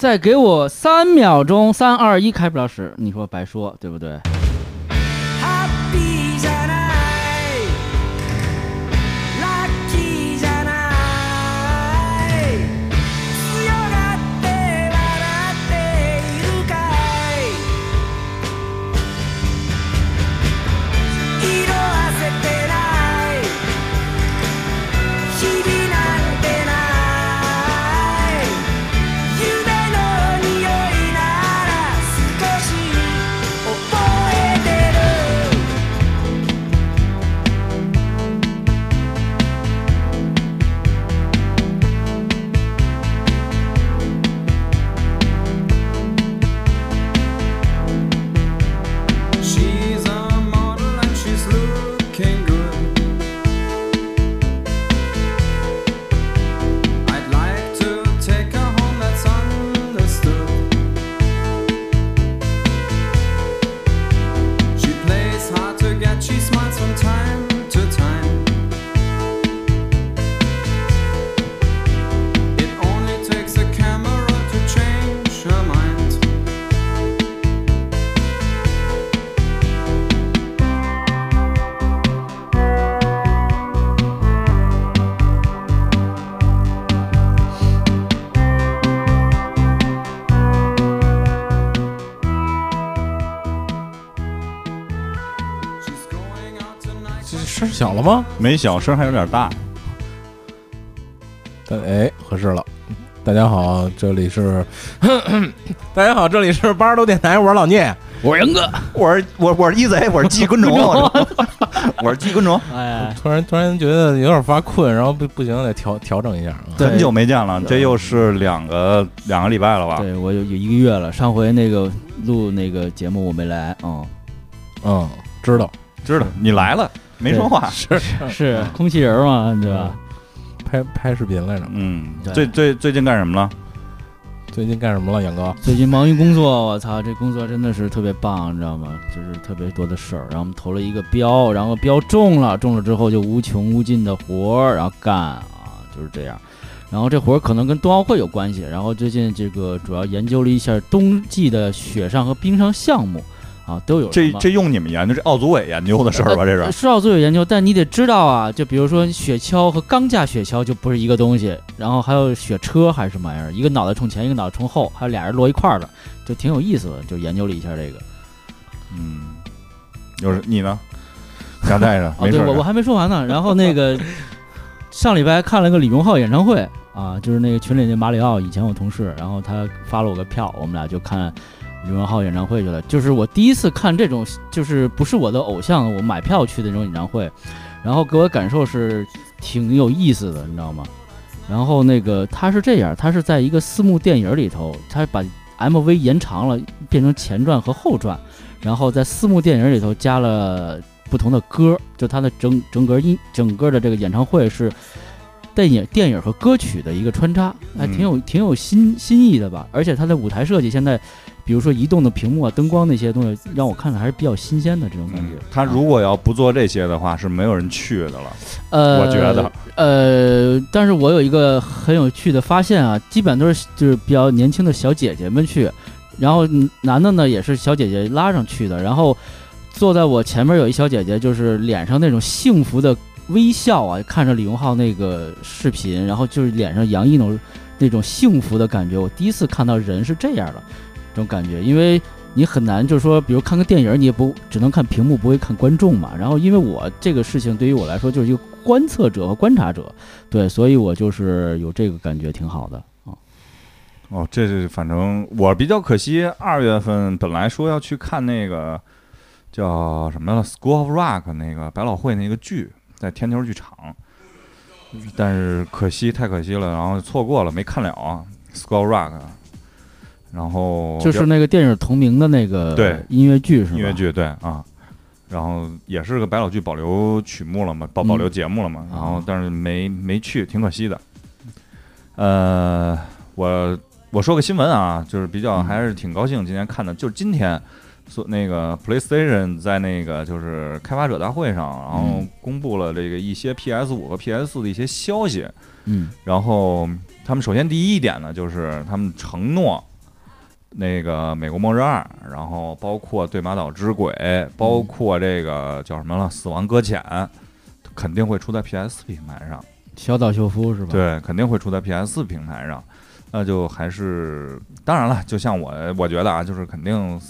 再给我三秒钟，三二一，开不了始，你说白说，对不对？小了吗？没小声还有点大。但哎，合适了。大家好，这里是，大家好，这里是八十多电台，我是老聂。我是杨哥，我是我我是一贼，我是季昆虫，我是我是季昆虫，哎，突然突然觉得有点发困，然后不不行，得调调整一下很久没见了，这又是两个两个礼拜了吧？对我有有一个月了，上回那个录那个节目我没来，嗯，嗯，知道，知道你来了，没说话。是 是空气人嘛，对吧？拍拍视频来着。嗯，最最最近干什么了？最近干什么了，杨哥？最近忙于工作，我操，这工作真的是特别棒，你知道吗？就是特别多的事儿。然后我们投了一个标，然后标中了，中了之后就无穷无尽的活儿，然后干啊，就是这样。然后这活儿可能跟冬奥会有关系。然后最近这个主要研究了一下冬季的雪上和冰上项目啊，都有这这用你们研究，这奥组委研究的事儿吧？这是是奥组委研究，但你得知道啊，就比如说雪橇和钢架雪橇就不是一个东西，然后还有雪车还是什么玩意儿，一个脑袋冲前，一个脑袋冲后，还有俩人摞一块儿的，就挺有意思的，就研究了一下这个。嗯，就是你呢？夹带着，哦，没事我我还没说完呢。然后那个上礼拜看了个李荣浩演唱会啊，就是那个群里那马里奥，以前我同事，然后他发了我个票，我们俩就看李荣浩演唱会去了。就是我第一次看这种，就是不是我的偶像，我买票去的那种演唱会，然后给我感受是挺有意思的，你知道吗？然后那个他是这样，他是在一个四幕电影里头，他把 MV 延长了，变成前传和后传，然后在四幕电影里头加了不同的歌，就他的整整个音整个的这个演唱会是电影电影和歌曲的一个穿插，还挺有挺有新新意的吧。而且它的舞台设计现在，比如说移动的屏幕啊、灯光那些东西，让我看着还是比较新鲜的这种感觉嗯。他如果要不做这些的话，是没有人去的了。呃，我觉得呃，但是我有一个很有趣的发现啊，基本都是就是比较年轻的小姐姐们去，然后嗯男的呢也是小姐姐拉上去的，然后坐在我前面有一小姐姐，就是脸上那种幸福的微笑啊，看着李荣浩那个视频，然后就是脸上洋溢那种那种幸福的感觉。我第一次看到人是这样的这这种感觉，因为你很难就是说，比如看个电影，你也不只能看屏幕，不会看观众嘛。然后因为我这个事情对于我来说就是一个观测者和观察者，对，所以我就是有这个感觉挺好的啊。哦，这是反正我比较可惜，二月份本来说要去看那个叫什么，《School of Rock》那个百老汇那个剧，在天桥剧场，但是可惜太可惜了，然后错过了，没看了啊，《School of Rock》。然后就是那个电影同名的那个对音乐剧是吧？音乐剧对啊，然后也是个百老剧保留曲目了嘛，保保留节目了嘛，然后但是没没去，挺可惜的。呃，我我说个新闻啊，就是比较还是挺高兴今天看的，就是今天所那个 PlayStation 在那个就是开发者大会上，然后公布了这个一些 PS 五和 PS 四的一些消息，嗯。然后他们首先第一点呢，就是他们承诺那个《美国末日二》，然后包括《对马岛之鬼》，包括这个叫什么了，《死亡搁浅》，肯定会出在 PS 平台上。小岛秀夫是吧？，对，肯定会出在 PS 平台上。那就还是当然了，就像我我觉得啊，就是肯定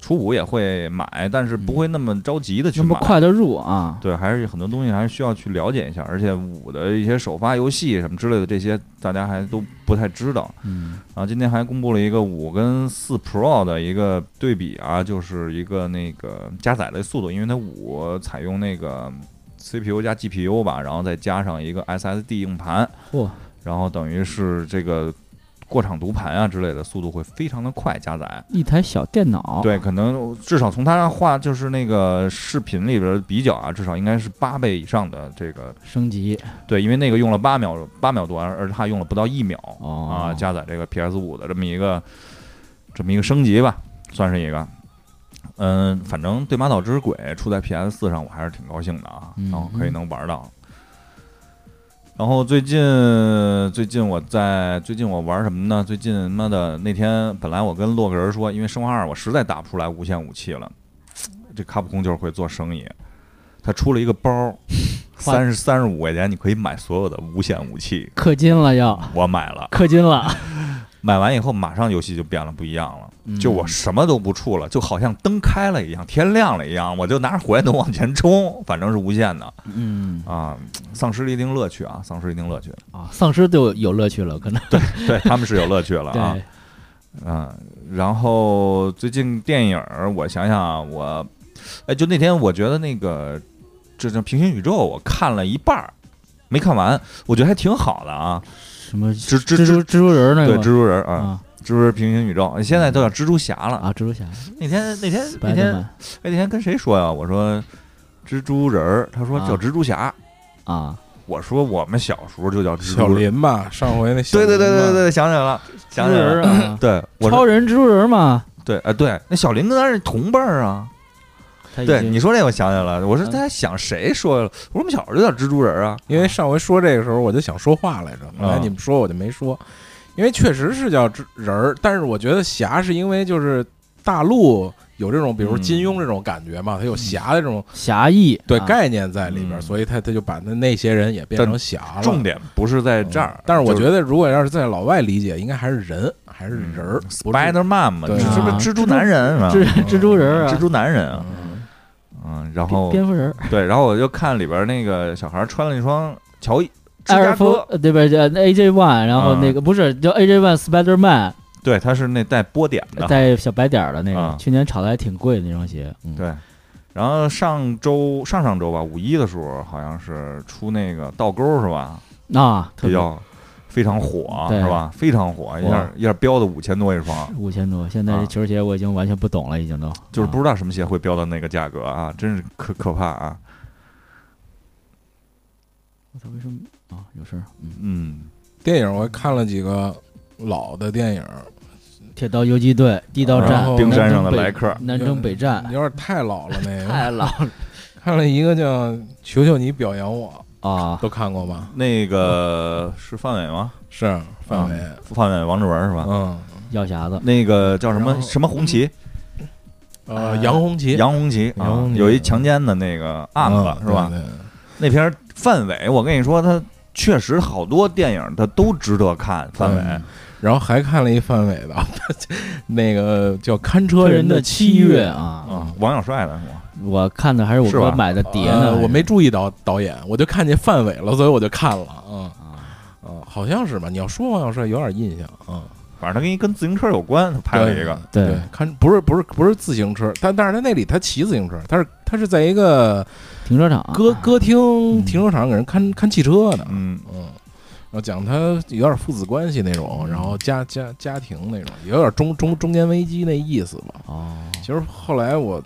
初五也会买，但是不会那么着急的去买。那么快的入啊，对，还是很多东西还是需要去了解一下，而且五的一些首发游戏什么之类的这些，大家还都不太知道。嗯然后今天还公布了一个五跟四 Pro 的一个对比啊，就是一个那个加载的速度，因为它五采用那个 CPU 加 GPU 吧，然后再加上一个 SSD 硬盘，嚯，然后等于是这个过场读盘啊之类的速度会非常的快加载。一台小电脑，对，可能至少从它画就是那个视频里边比较啊，至少应该是八倍以上的这个升级对，因为那个用了八秒八秒多，而而它用了不到一秒哦啊，加载这个 PS 五的这么一个这么一个升级吧，算是一个。嗯，反正《对马岛之鬼》出在 PS 四上，我还是挺高兴的啊，嗯然后可以能玩到。然后最近最近我在最近我玩什么呢？最近妈的那天本来我跟洛克人说，因为生化二我实在打不出来无限武器了，这卡普空就是会做生意，他出了一个包，三十三十五块钱你可以买所有的无限武器，氪金了要。我买了，氪金了，买完以后马上游戏就变了不一样了。嗯就我什么都不触了，就好像灯开了一样，天亮了一样，我就拿着火焰筒往前冲，反正是无限的嗯啊，丧失了一定乐趣啊，丧失一定乐趣。啊，丧失就有有乐趣了，可能对对他们是有乐趣了啊，对，嗯，然后最近电影，我想想啊，我，哎，就那天我觉得那个这这平行宇宙，我看了一半儿，没看完，我觉得还挺好的啊。什么蜘蜘蜘蛛蜘蛛人儿那对，个蜘蛛人儿啊，啊蜘蛛人平行宇宙，现在都叫蜘蛛侠了。啊，蜘蛛侠那天那天那天，哎，那天跟谁说呀？我说蜘蛛人儿，他说啊叫蜘蛛侠。啊，我说我们小时候就叫蜘小。林吧，上回那 对对对对对，想起来了，蜘蛛想起来了。人啊，对，超人蜘蛛人嘛，对，哎，对，那小林跟咱是同辈儿啊。对你说这，我想起来了，我是嗯。在想谁说了，我说我们小时候就叫蜘蛛人啊。因为上回说这个时候我就想说话来着，后来啊你们说我就没说，因为确实是叫蜘人儿，但是我觉得侠是因为就是大陆有这种比如嗯金庸这种感觉嘛，他有侠的这种侠义啊。对概念在里边，嗯。所以他他就把那那些人也变成侠了。重点不是在这儿嗯，但是我觉得如果要是在老外理解，应该还是人，还是人儿 Spider Man 嘛，是不是啊蜘蛛男人是吧？蜘蜘蛛人儿啊，蜘蛛男人啊，嗯嗯，然后蝙蝠人，对，然后我就看里边那个小孩穿了一双乔伊芝艾尔夫加哥，呃对吧？叫 AJ One，然后啊。那个不是叫 AJ One Spider Man，对，它是那带波点的，带小白点儿的那啊。个，去年炒的还挺贵的那双鞋，嗯。对。然后上周上上周吧，五一的时候好像是出那个倒钩是吧？啊，特别。比较非常火是吧？非常火，一下一下飙的五千多一双，五千多，现在球鞋我已经完全不懂了，已经都。就是不啊知道什么鞋会飙到那个价格啊，真是可可怕啊！我操，为什么？啊？有事儿，嗯，嗯，电影我看了几个老的电影，铁道游击队、地道战、冰山上的来客，南征北战，有点太老了那个。太老了。看了一个叫《求求你表扬我啊》，！都看过吧？那个是范伟吗？是范伟，范伟、王志文是吧？嗯，药匣子，那个叫什么什么红旗？呃，杨红旗杨红旗啊杨红，旗有一强奸的那个案嗯子是吧？那片儿范伟，我跟你说，他确实好多电影他都值得看。范伟嗯然后还看了一范伟的，那个叫《看车人的七月》啊，啊，王小帅的是吗？我看的还是我哥买的碟呃呢，我没注意到导演，我就看见范伟了，所以我就看了。嗯啊，嗯，好像是吧？你要说王小帅有点印象。嗯，反正他跟一跟自行车有关，他拍了一个。对对，看不是不是不是自行车，但但是他那里他骑自行车，他是他是在一个停车场歌歌厅嗯停车场给人看看汽车呢。嗯，嗯，然后讲他有点父子关系那种，然后家家家庭那种，有点中中中年危机那意思吧。哦，其实后来我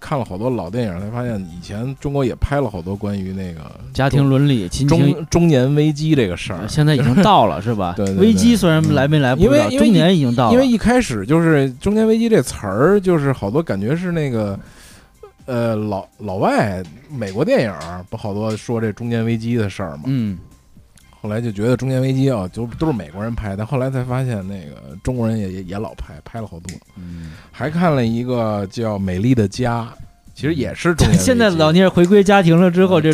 看了好多老电影，才发现以前中国也拍了好多关于那个家庭伦理、亲情。中中年危机这个事儿。现在已经到了是吧？对对对危机虽然来没来不知道，因为因为中年已经到了。因为一开始就是“中年危机”这词儿，就是好多感觉是那个，呃，老老外美国电影不好多说这中年危机的事儿嘛。嗯，后来就觉得《中年危机》啊，就都是美国人拍的，后来才发现那个中国人也也也老拍，拍了好多。嗯，还看了一个叫《美丽的家》，其实也是中年 危机。现在老聂回归家庭了之后，这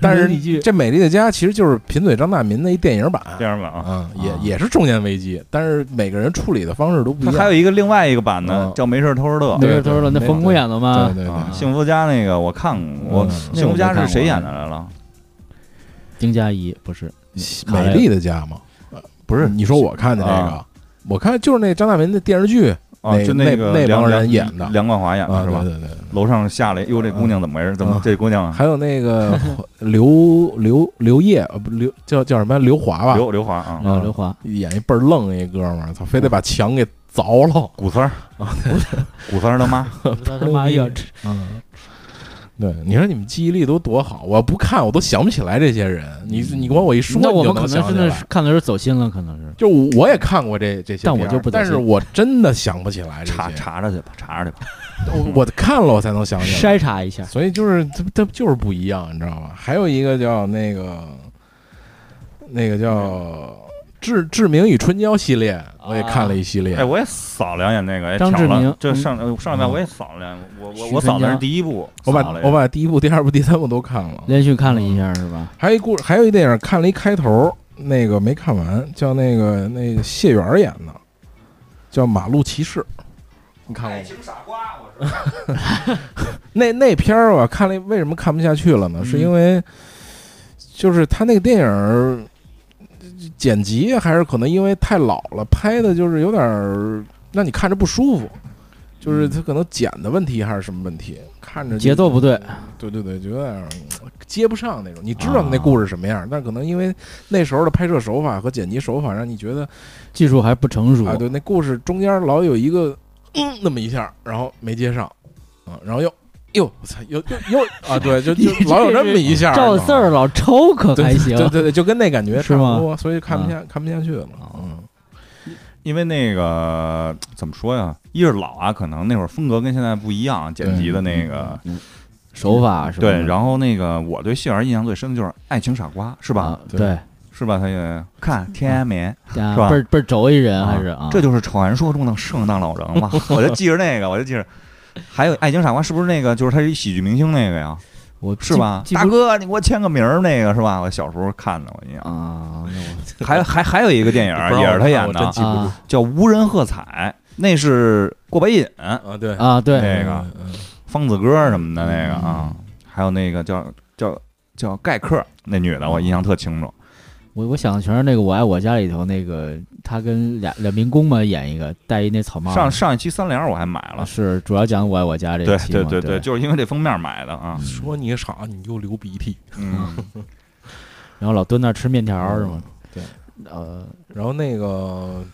但是这《美丽的家》其实就是贫嘴张大民的一电影版，电影版啊。嗯，也啊也是中年危机，但是每个人处理的方式都不一样。他还有一个另外一个版呢嗯，叫《没事偷着乐没》事偷着乐，那冯巩演的吗？对对对啊，幸福家那个我看过，我嗯幸福家是谁演的来了？丁佳怡不是美丽的家嘛，呃不是你说我看的那个啊，我看就是那张大民的电视剧就那那个那帮人演的梁冠华演啊，的是吧？对对对，楼上下来，哟，这姑娘怎么回事？怎么啊这姑娘啊还有那个 刘刘刘烨，呃不刘叫叫什么刘华吧，刘刘华啊，啊，刘华，演一倍儿愣一哥们儿，操，非得把墙给凿了。古三儿啊，古三儿他妈，他他妈呀，这嗯，对，你说你们记忆力都多好，我要不看我都想不起来这些人。你你管我一说，那我就们可能真想起来的是看的时候走心了，可能是就我也看过这这些，但我就不走但是我真的想不起来这查些，查查去吧，查查去吧。我我看了我才能想起来。筛查一下。所以就是它它就是不一样，你知道吗？还有一个叫那个那个叫《志志明与春娇》系列，我也看了一系列。哎，我也扫两眼那个，哎张志明这上呃上礼拜嗯我也扫了两眼，我我我扫的是第一部，我把我把第一部、第二部、第三部都看了。连续看了一下是吧？还有一故，还有一电影看了一开头，那个没看完，叫那个那个谢元演的，叫《马路骑士》，你看过吗？情傻瓜，我是 那那片儿我看了，为什么看不下去了呢？嗯是因为就是他那个电影儿剪辑，还是可能因为太老了，拍的就是有点儿让你看着不舒服。就是他可能剪的问题还是什么问题，看着节奏不对，对对对，就有点接不上那种。你知道啊那故事什么样，但可能因为那时候的拍摄手法和剪辑手法，让你觉得技术还不成熟啊，对，那故事中间老有一个嗯那么一下，然后没接上，啊，然后又哟，我操，又又又啊，对，就就 老有这么一下，赵四儿老抽可对还行，对对对，就跟那感觉差不多，所以看不下看不下去了，啊嗯，因为那个怎么说呀？一是老啊，可能那会儿风格跟现在不一样，剪辑的那个手法是吧？对。然后那个我对谢儿印象最深的就是《爱情傻瓜》，是吧啊？对对，是吧？他也看天安门是吧倍儿倍儿轴一人还是啊？这就是传说中的圣诞老人嘛。我就记着那个，我就记着。还有《爱情傻瓜》是不是那个？就是他是一喜剧明星那个呀？我是吧？大哥，你给我签个名儿那个是吧？我小时候看的，我印象。啊，那 还还还有一个电影也是他演的叫《无人喝彩》，那是过白瘾、啊，对啊对，那个嗯方子哥什么的那个啊，还有那个叫叫叫盖克那女的，我印象特清楚。我我想的全是那个《我爱我家》里头那个他跟俩俩民工嘛演一个戴一那草帽，上上一期三联我还买了，是主要讲《我爱我家》这对一期嘛对对对对，就是因为这封面买的啊。说你傻，你就流鼻涕，嗯，然后老蹲那儿吃面条是吗？对，呃，然后那个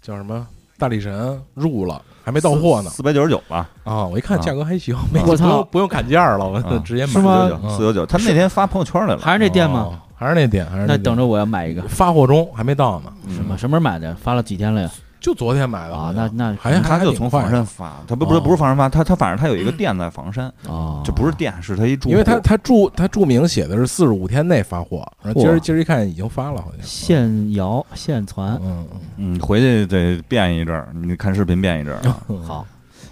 叫什么大力神入了，还没到货呢四百九十九吧，啊！我一看啊价格还行，没我操不用不用砍价了，我啊直接买是吗嗯四九九，他那天发朋友圈来了，还是那店吗？哦？还是那店，还是店那等着我要买一个。发货中，还没到呢，嗯什么？什么时候买的？发了几天了呀？就昨天买的啊那那还还他就从房山发，他不不不是房山发，他他反正他有一个店在房山，啊，这不是店，是他一住，因为他他注他注明写的是四十五天内发货，然后今儿今儿一看已经发了，好像。现摇现传，嗯嗯。嗯，回去得变一阵儿，你看视频变一阵儿 好。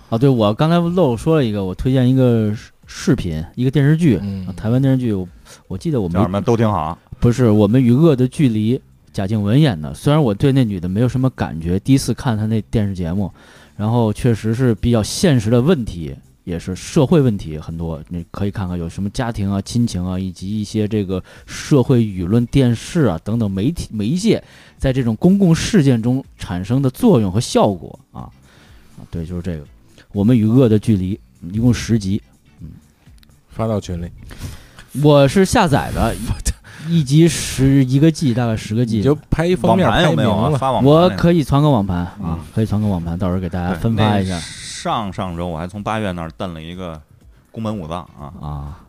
啊，对，我刚才漏说了一个，我推荐一个视视频，一个电视剧，台湾电视剧，我我记得我们叫什么都挺好，不是我们与恶的距离，贾静雯演的。虽然我对那女的没有什么感觉，第一次看她那电视节目，然后确实是比较现实的问题，也是社会问题很多。你可以看看有什么家庭啊、亲情啊，以及一些这个社会舆论、电视啊等等媒体媒介在这种公共事件中产生的作用和效果啊啊，对，就是这个。我们与恶的距离一共十集，嗯发到群里，我是下载的，一集十一个 G，大概十个 G，你就拍一封网面拍盘有没有啊？明了，发网盘我那个。可以传个网盘啊嗯，可以传个网盘，到时候给大家分发一下。上上周我还从八月那儿蹬了一个宫本武藏啊，啊。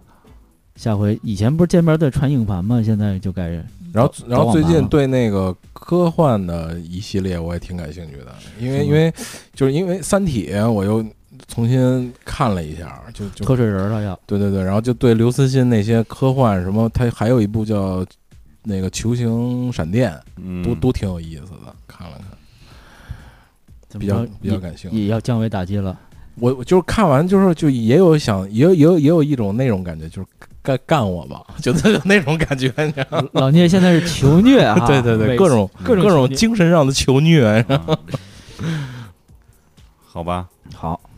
下回以前不是见面得传硬盘吗？现在就该然后然后最近对那个科幻的一系列我也挺感兴趣的，因为因为就是因为《三体》我又重新看了一下，就就瞌睡人了要对对对，然后就对刘慈欣那些科幻什么，他还有一部叫那个球形闪电，嗯都都挺有意思的，看了看，比较比较感兴趣。也也要降维打击了。我我就是看完就是就也有想也有也有也有一种那种感觉，就是干干我吧，就那种感觉，你知道吗？老聂现在是求虐啊，对对对，各种各种各种精神上的求虐，嗯 好吧，好，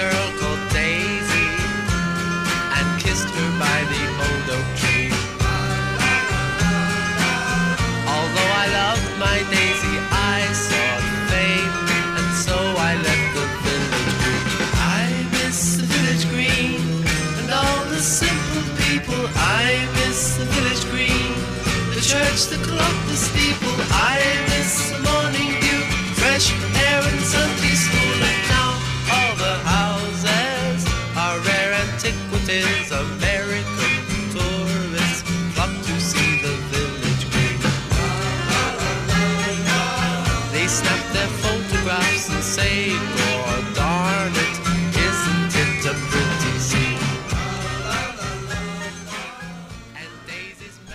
girl called Daisy and kissed her by the old oak tree. Although I loved my daisy, I saw fame, and so I left the village green. I miss the village green, and all the simple people. I miss the village green, the church, the clock, the steeple. I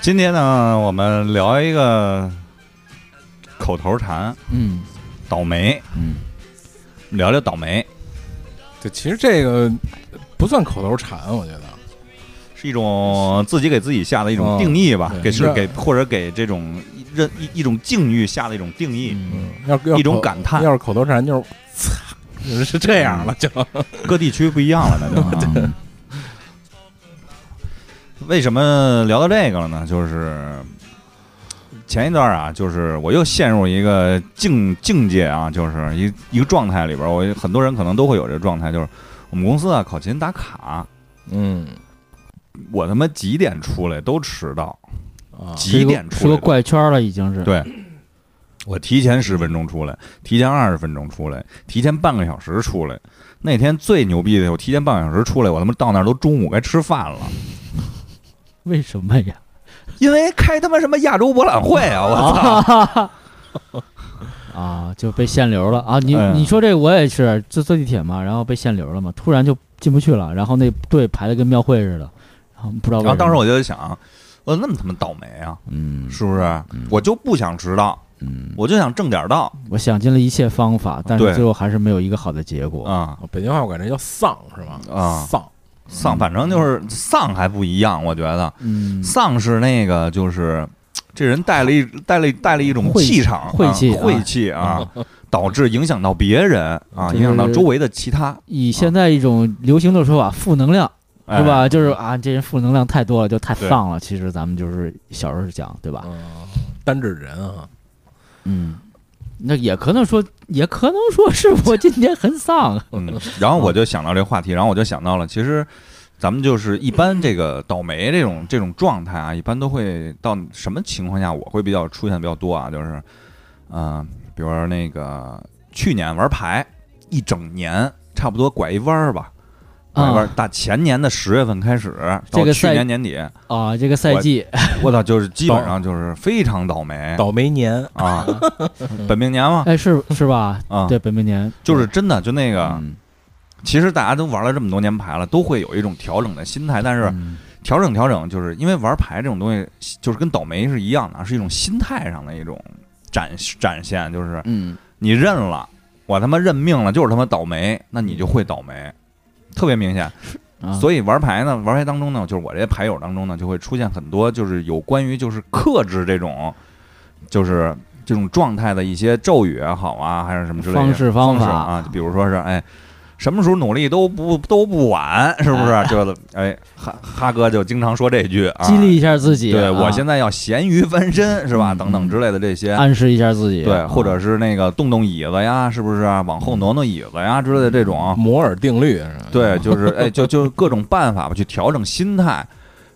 今天呢，我们聊一个口头禅，嗯。倒霉，嗯，聊聊倒霉，对，其实这个不算口头禅，我觉得。是一种自己给自己下的一种哦定义吧，对。给是是给或者给这种一任一一种境遇下的一种定义，嗯。要要一种感叹。要是口头禅就是“ 操”，是这样了就。各地区不一样了，那就。啊为什么聊到这个了呢？就是前一段啊，就是我又陷入一个境境界啊，就是一一个状态里边儿，我很多人可能都会有这个状态，就是我们公司啊考勤打卡，嗯我他妈几点出来都迟到，啊，几点出来都怪圈了，已经是。对，我提前十分钟出来，提前二十分钟出来，提前半个小时出来。那天最牛逼的，我提前半个小时出来，我他妈到那儿都中午该吃饭了，为什么呀？因为开他妈什么亚洲博览会啊！我操！啊，就被限流了啊！你哎你说这个我也是，就坐地铁嘛，然后被限流了嘛，突然就进不去了，然后那队排的跟庙会似的，然后不知道。然后当时我就想，我那么他妈倒霉啊，嗯是不是？我就不想迟到，嗯，我就想正点到我想尽了一切方法，但是最后还是没有一个好的结果。啊北京话我感觉叫丧是吧？啊！丧丧，反正就是丧还不一样，我觉得嗯，丧是那个就是。这人带了一带了带了一种气气场，晦气晦气啊，导致影响到别人啊，影响到周围的其他，以现在一种流行的说法，负能量哎是吧？就是啊，这人负能量太多了，就太丧了。其实咱们就是小时候讲，对吧？嗯，单指人啊，嗯，那也可能说，也可能说是我今天很丧。嗯，然后我就想到这话题，然后我就想到了，其实咱们就是一般这个倒霉这种这种状态啊，一般都会到什么情况下我会比较出现的比较多啊？就是，嗯、比如说那个去年玩牌一整年，差不多拐一弯儿吧。打前年的十月份开始，到去这个赛年年底，啊，这个赛季我操，就是基本上就是非常倒霉倒霉年啊，本命年嘛，哎，是是吧？啊，对，本命年就是真的就那个，嗯其实大家都玩了这么多年牌了，都会有一种调整的心态，但是嗯调整调整，就是因为玩牌这种东西，就是跟倒霉是一样的，是一种心态上的一种展展现，就是嗯你认了，我他妈认命了，就是他妈倒霉，那你就会倒霉，特别明显。啊，所以玩牌呢，玩牌当中呢，就是我这些牌友当中呢，就会出现很多就是有关于就是克制这种，就是这种状态的一些咒语也好啊，还是什么之类的方式方法啊，就比如说是哎，什么时候努力都不都不晚，是不是？就哎，哈哈哥就经常说这句啊，激励一下自己。对啊我现在要咸鱼翻身，是吧？嗯等等之类的这些。暗示一下自己，对，啊或者是那个动动椅子呀，是不是啊？往后挪挪椅子呀之类的这种，摩尔定律是吧？对，就是哎，就就各种办法吧，去调整心态，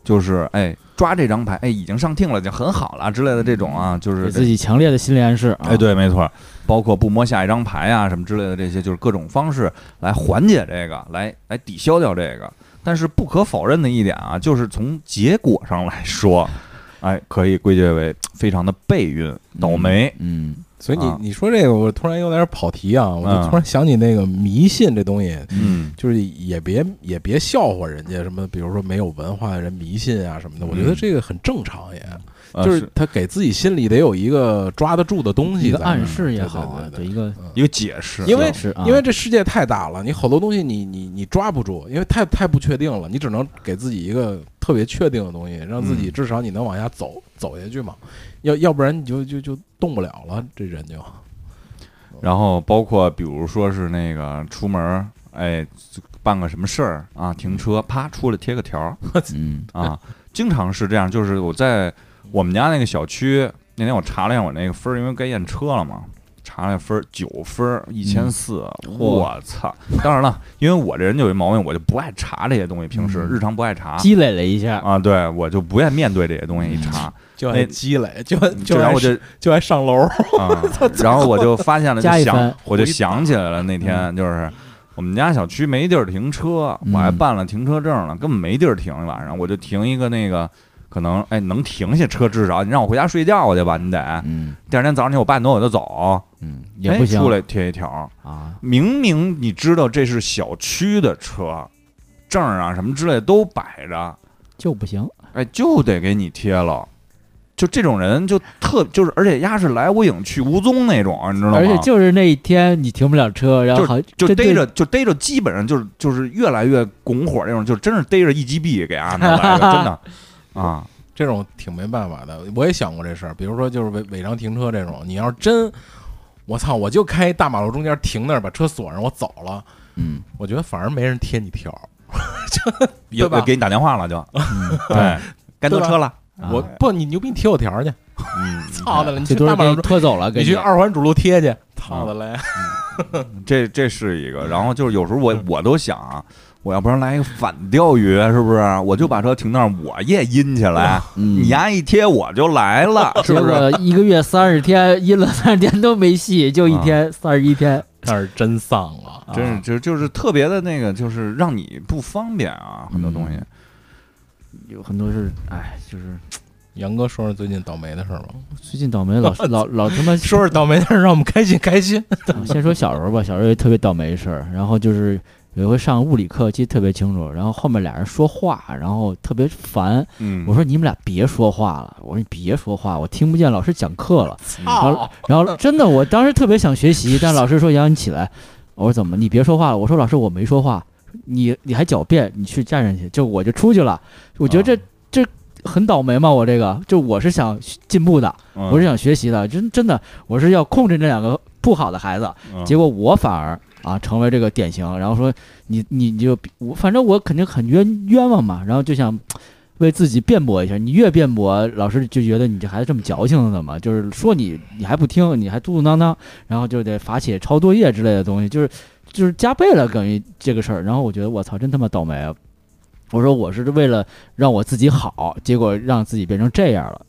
就是哎，抓这张牌，哎，已经上听了，就很好了之类的这种啊，就是给自己强烈的心理暗示。啊哎，，对，没错，包括不摸下一张牌啊、什么之类的这些，就是各种方式来缓解这个，来来抵消掉这个。但是不可否认的一点啊，就是从结果上来说，哎，可以归结为非常的背运、倒霉。嗯所以你啊。你说这个，我突然有点跑题啊，我嗯就突然想起那个迷信这东西，嗯。就是也别也别笑话人家什么，比如说没有文化的人迷信啊什么的，我觉得嗯。这个很正常也，呃就是他给自己心里得有一个抓得住的东西一个暗示也好啊，对对对一个一个解释，因为因为这世界太大了，你好多东西你你你抓不住，因为太太不确定了，你只能给自己一个特别确定的东西，让自己嗯。至少你能往下走走下去嘛，要要不然你就就就动不了了，这人就。然后包括比如说是那个出门儿，哎，办个什么事儿啊，停车，啪出来贴个条儿。嗯。啊，经常是这样。就是我在我们家那个小区，那天我查了一下我那个分儿，因为该验车了嘛，查了分儿九分儿，一千四，我操！当然了，因为我这人就有一毛病，我就不爱查这些东西，平时嗯。日常不爱查。积累了一下，啊，对我就不愿面对这些东西，一查，就爱积累，就就就爱然后我就就爱上楼，啊，然后我就发现了，就想我就想起来了，那天就是我们家小区没地儿停车，嗯我还办了停车证了，根本没地儿停，晚上我就停一个那个。可能哎能停下车，至少你让我回家睡觉去吧，你得。嗯第二天早上起我八点多我就走，嗯，也哎不行出来贴一条。啊，明明你知道这是小区的车，证啊什么之类的都摆着，就不行。哎，就得给你贴了。就这种人就特就是，而且丫是来无影去无踪那种，你知道吗？而且就是那一天你停不了车，然后好就针对逮着就逮着，基本上就是就是越来越拱火那种，就真是逮着一击毙给安排来的，真的啊，这种挺没办法的。我也想过这事儿，比如说就是违违章停车这种，你要是真，我操，我就开大马路中间停那儿，把车锁上，我走了，嗯。我觉得反而没人贴你条儿，也对吧？给你打电话了就，嗯对，该挪车了，啊。我不，你牛逼，你贴我条儿去，嗯，操的了，你去大马路中，拖走了，你。去二环主路贴去，操的嘞，这这是一个，然后就是有时候我我都想啊。我要不然来一个反钓鱼，是不是？我就把车停那儿，我也阴起来，嗯你丫一贴我就来了，是不是？一个月三十天，阴了三十天都没戏，就一天三十一天，那是真丧啊！真是就就是特别的那个，就是让你不方便啊，很多东西。有很多是，哎，就是杨哥说说最近倒霉的事儿吧，最近倒霉老 老老他妈说说倒霉的事儿，让我们开心开心。先说小时候吧，小时候也特别倒霉的事儿，然后就是有一回上物理课记得特别清楚，然后后面俩人说话，然后特别烦，嗯，我说你们俩别说话了，我说你别说话，我听不见老师讲课了。然后然后真的，我当时特别想学习，但老师说杨你起来，我说怎么你别说话了？我说老师我没说话，你你还狡辩，你去站上去，就我就出去了。我觉得这、这很倒霉嘛，我这个。就我是想进步的，嗯。我是想学习的，真真的我是要控制这两个不好的孩子，嗯。结果我反而啊成为这个典型，然后说你你你就我反正我肯定很冤冤枉嘛，然后就想为自己辩驳一下，你越辩驳，老师就觉得你这孩子这么矫情怎么，就是说你你还不听，你还嘟嘟囔囔，然后就得罚写抄作业之类的东西，就是就是加倍了等于这个事儿，然后我觉得我操真他妈倒霉啊！我说我是为了让我自己好，结果让自己变成这样了，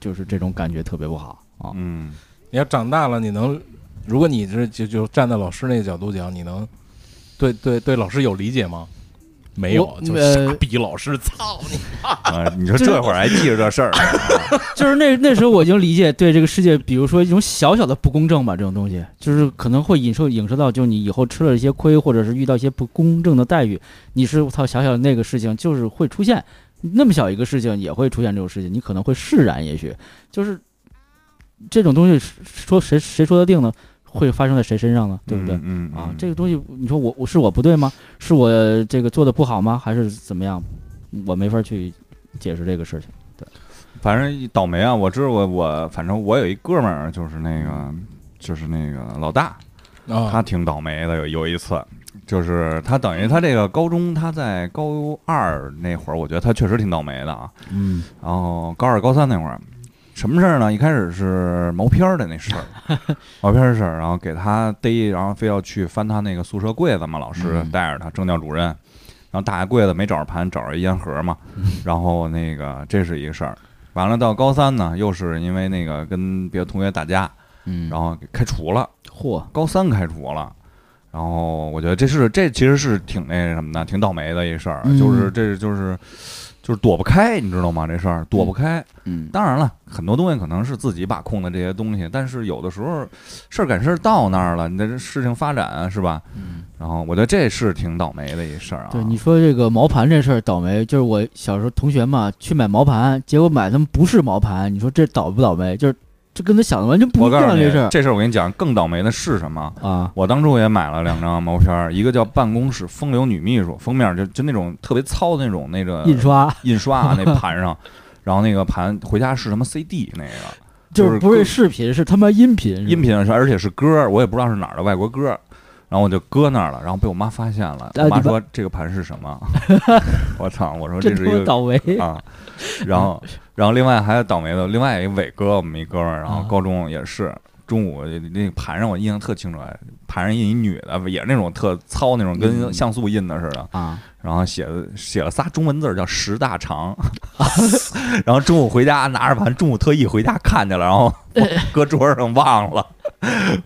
就是这种感觉特别不好啊。嗯，你要长大了，你能，如果你是就就站在老师那个角度讲，你能对对对老师有理解吗？没有，就傻逼老师，操你！啊，你说这会儿还记着这事儿，就是那那时候我已经理解对这个世界，比如说一种小小的不公正吧，这种东西，就是可能会影射影射到，就你以后吃了一些亏，或者是遇到一些不公正的待遇，你是我操小小的那个事情，就是会出现那么小一个事情也会出现这种事情，你可能会释然，也许就是这种东西说谁谁说得定呢？会发生在谁身上呢？对不对？嗯？嗯啊，这个东西，你说我我是我不对吗？是我这个做的不好吗？还是怎么样？我没法去解释这个事情。对反正倒霉啊！我知道我我反正我有一哥们儿，就是那个就是那个老大，他啊，挺倒霉的。有有一次，就是他等于他这个高中，他在高二那会儿，我觉得他确实挺倒霉的啊。嗯然后高二、高三那会儿，什么事儿呢？一开始是毛片儿的那事儿，毛片儿的事儿，然后给他逮，然后非要去翻他那个宿舍柜子嘛，老师嗯带着他，政教主任，然后打开柜子没找着盘，找着一烟盒嘛，然后那个这是一个事儿。完了到高三呢，又是因为那个跟别的同学打架，嗯，然后给开除了，嚯，高三开除了。然后我觉得这是这其实是挺那什么的，挺倒霉的一事儿，嗯就是这就是就是躲不开，你知道吗？这事儿躲不开。嗯当然了，很多东西可能是自己把控的这些东西，但是有的时候事儿赶事儿到那儿了，你的这事情发展啊是吧？嗯，然后我觉得这是挺倒霉的一事儿啊。对你说这个毛盘这事儿倒霉，就是我小时候同学嘛去买毛盘，结果买他们不是毛盘，你说这倒不倒霉？就是这跟他想的完全不一我告诉你样这事儿。这事儿我跟你讲，更倒霉的是什么？啊，我当初也买了两张毛片儿，一个叫《办公室风流女秘书》，封面就就那种特别糙的那种那个印刷。印刷啊，那盘上，然后那个盘回家是什么 CD 那个。就是不是视频，是他妈音频，音频是，而且是歌儿，我也不知道是哪儿的外国歌儿，然后我就搁那儿了，然后被我妈发现了，我妈说这个盘是什么？我操！我说 这是一个倒霉。啊，然后然后另外还有倒霉的，另外一个伟哥，我们一哥们儿，然后啊高中也是。中午那个盘上我印象特清楚，哎盘上印一女的，也是那种特糙那种，跟嗯像素印的似的。啊，然后写的写了仨中文字儿叫“十大肠”，然后中午回家拿着盘，中午特意回家看见了，然后 搁桌上忘了，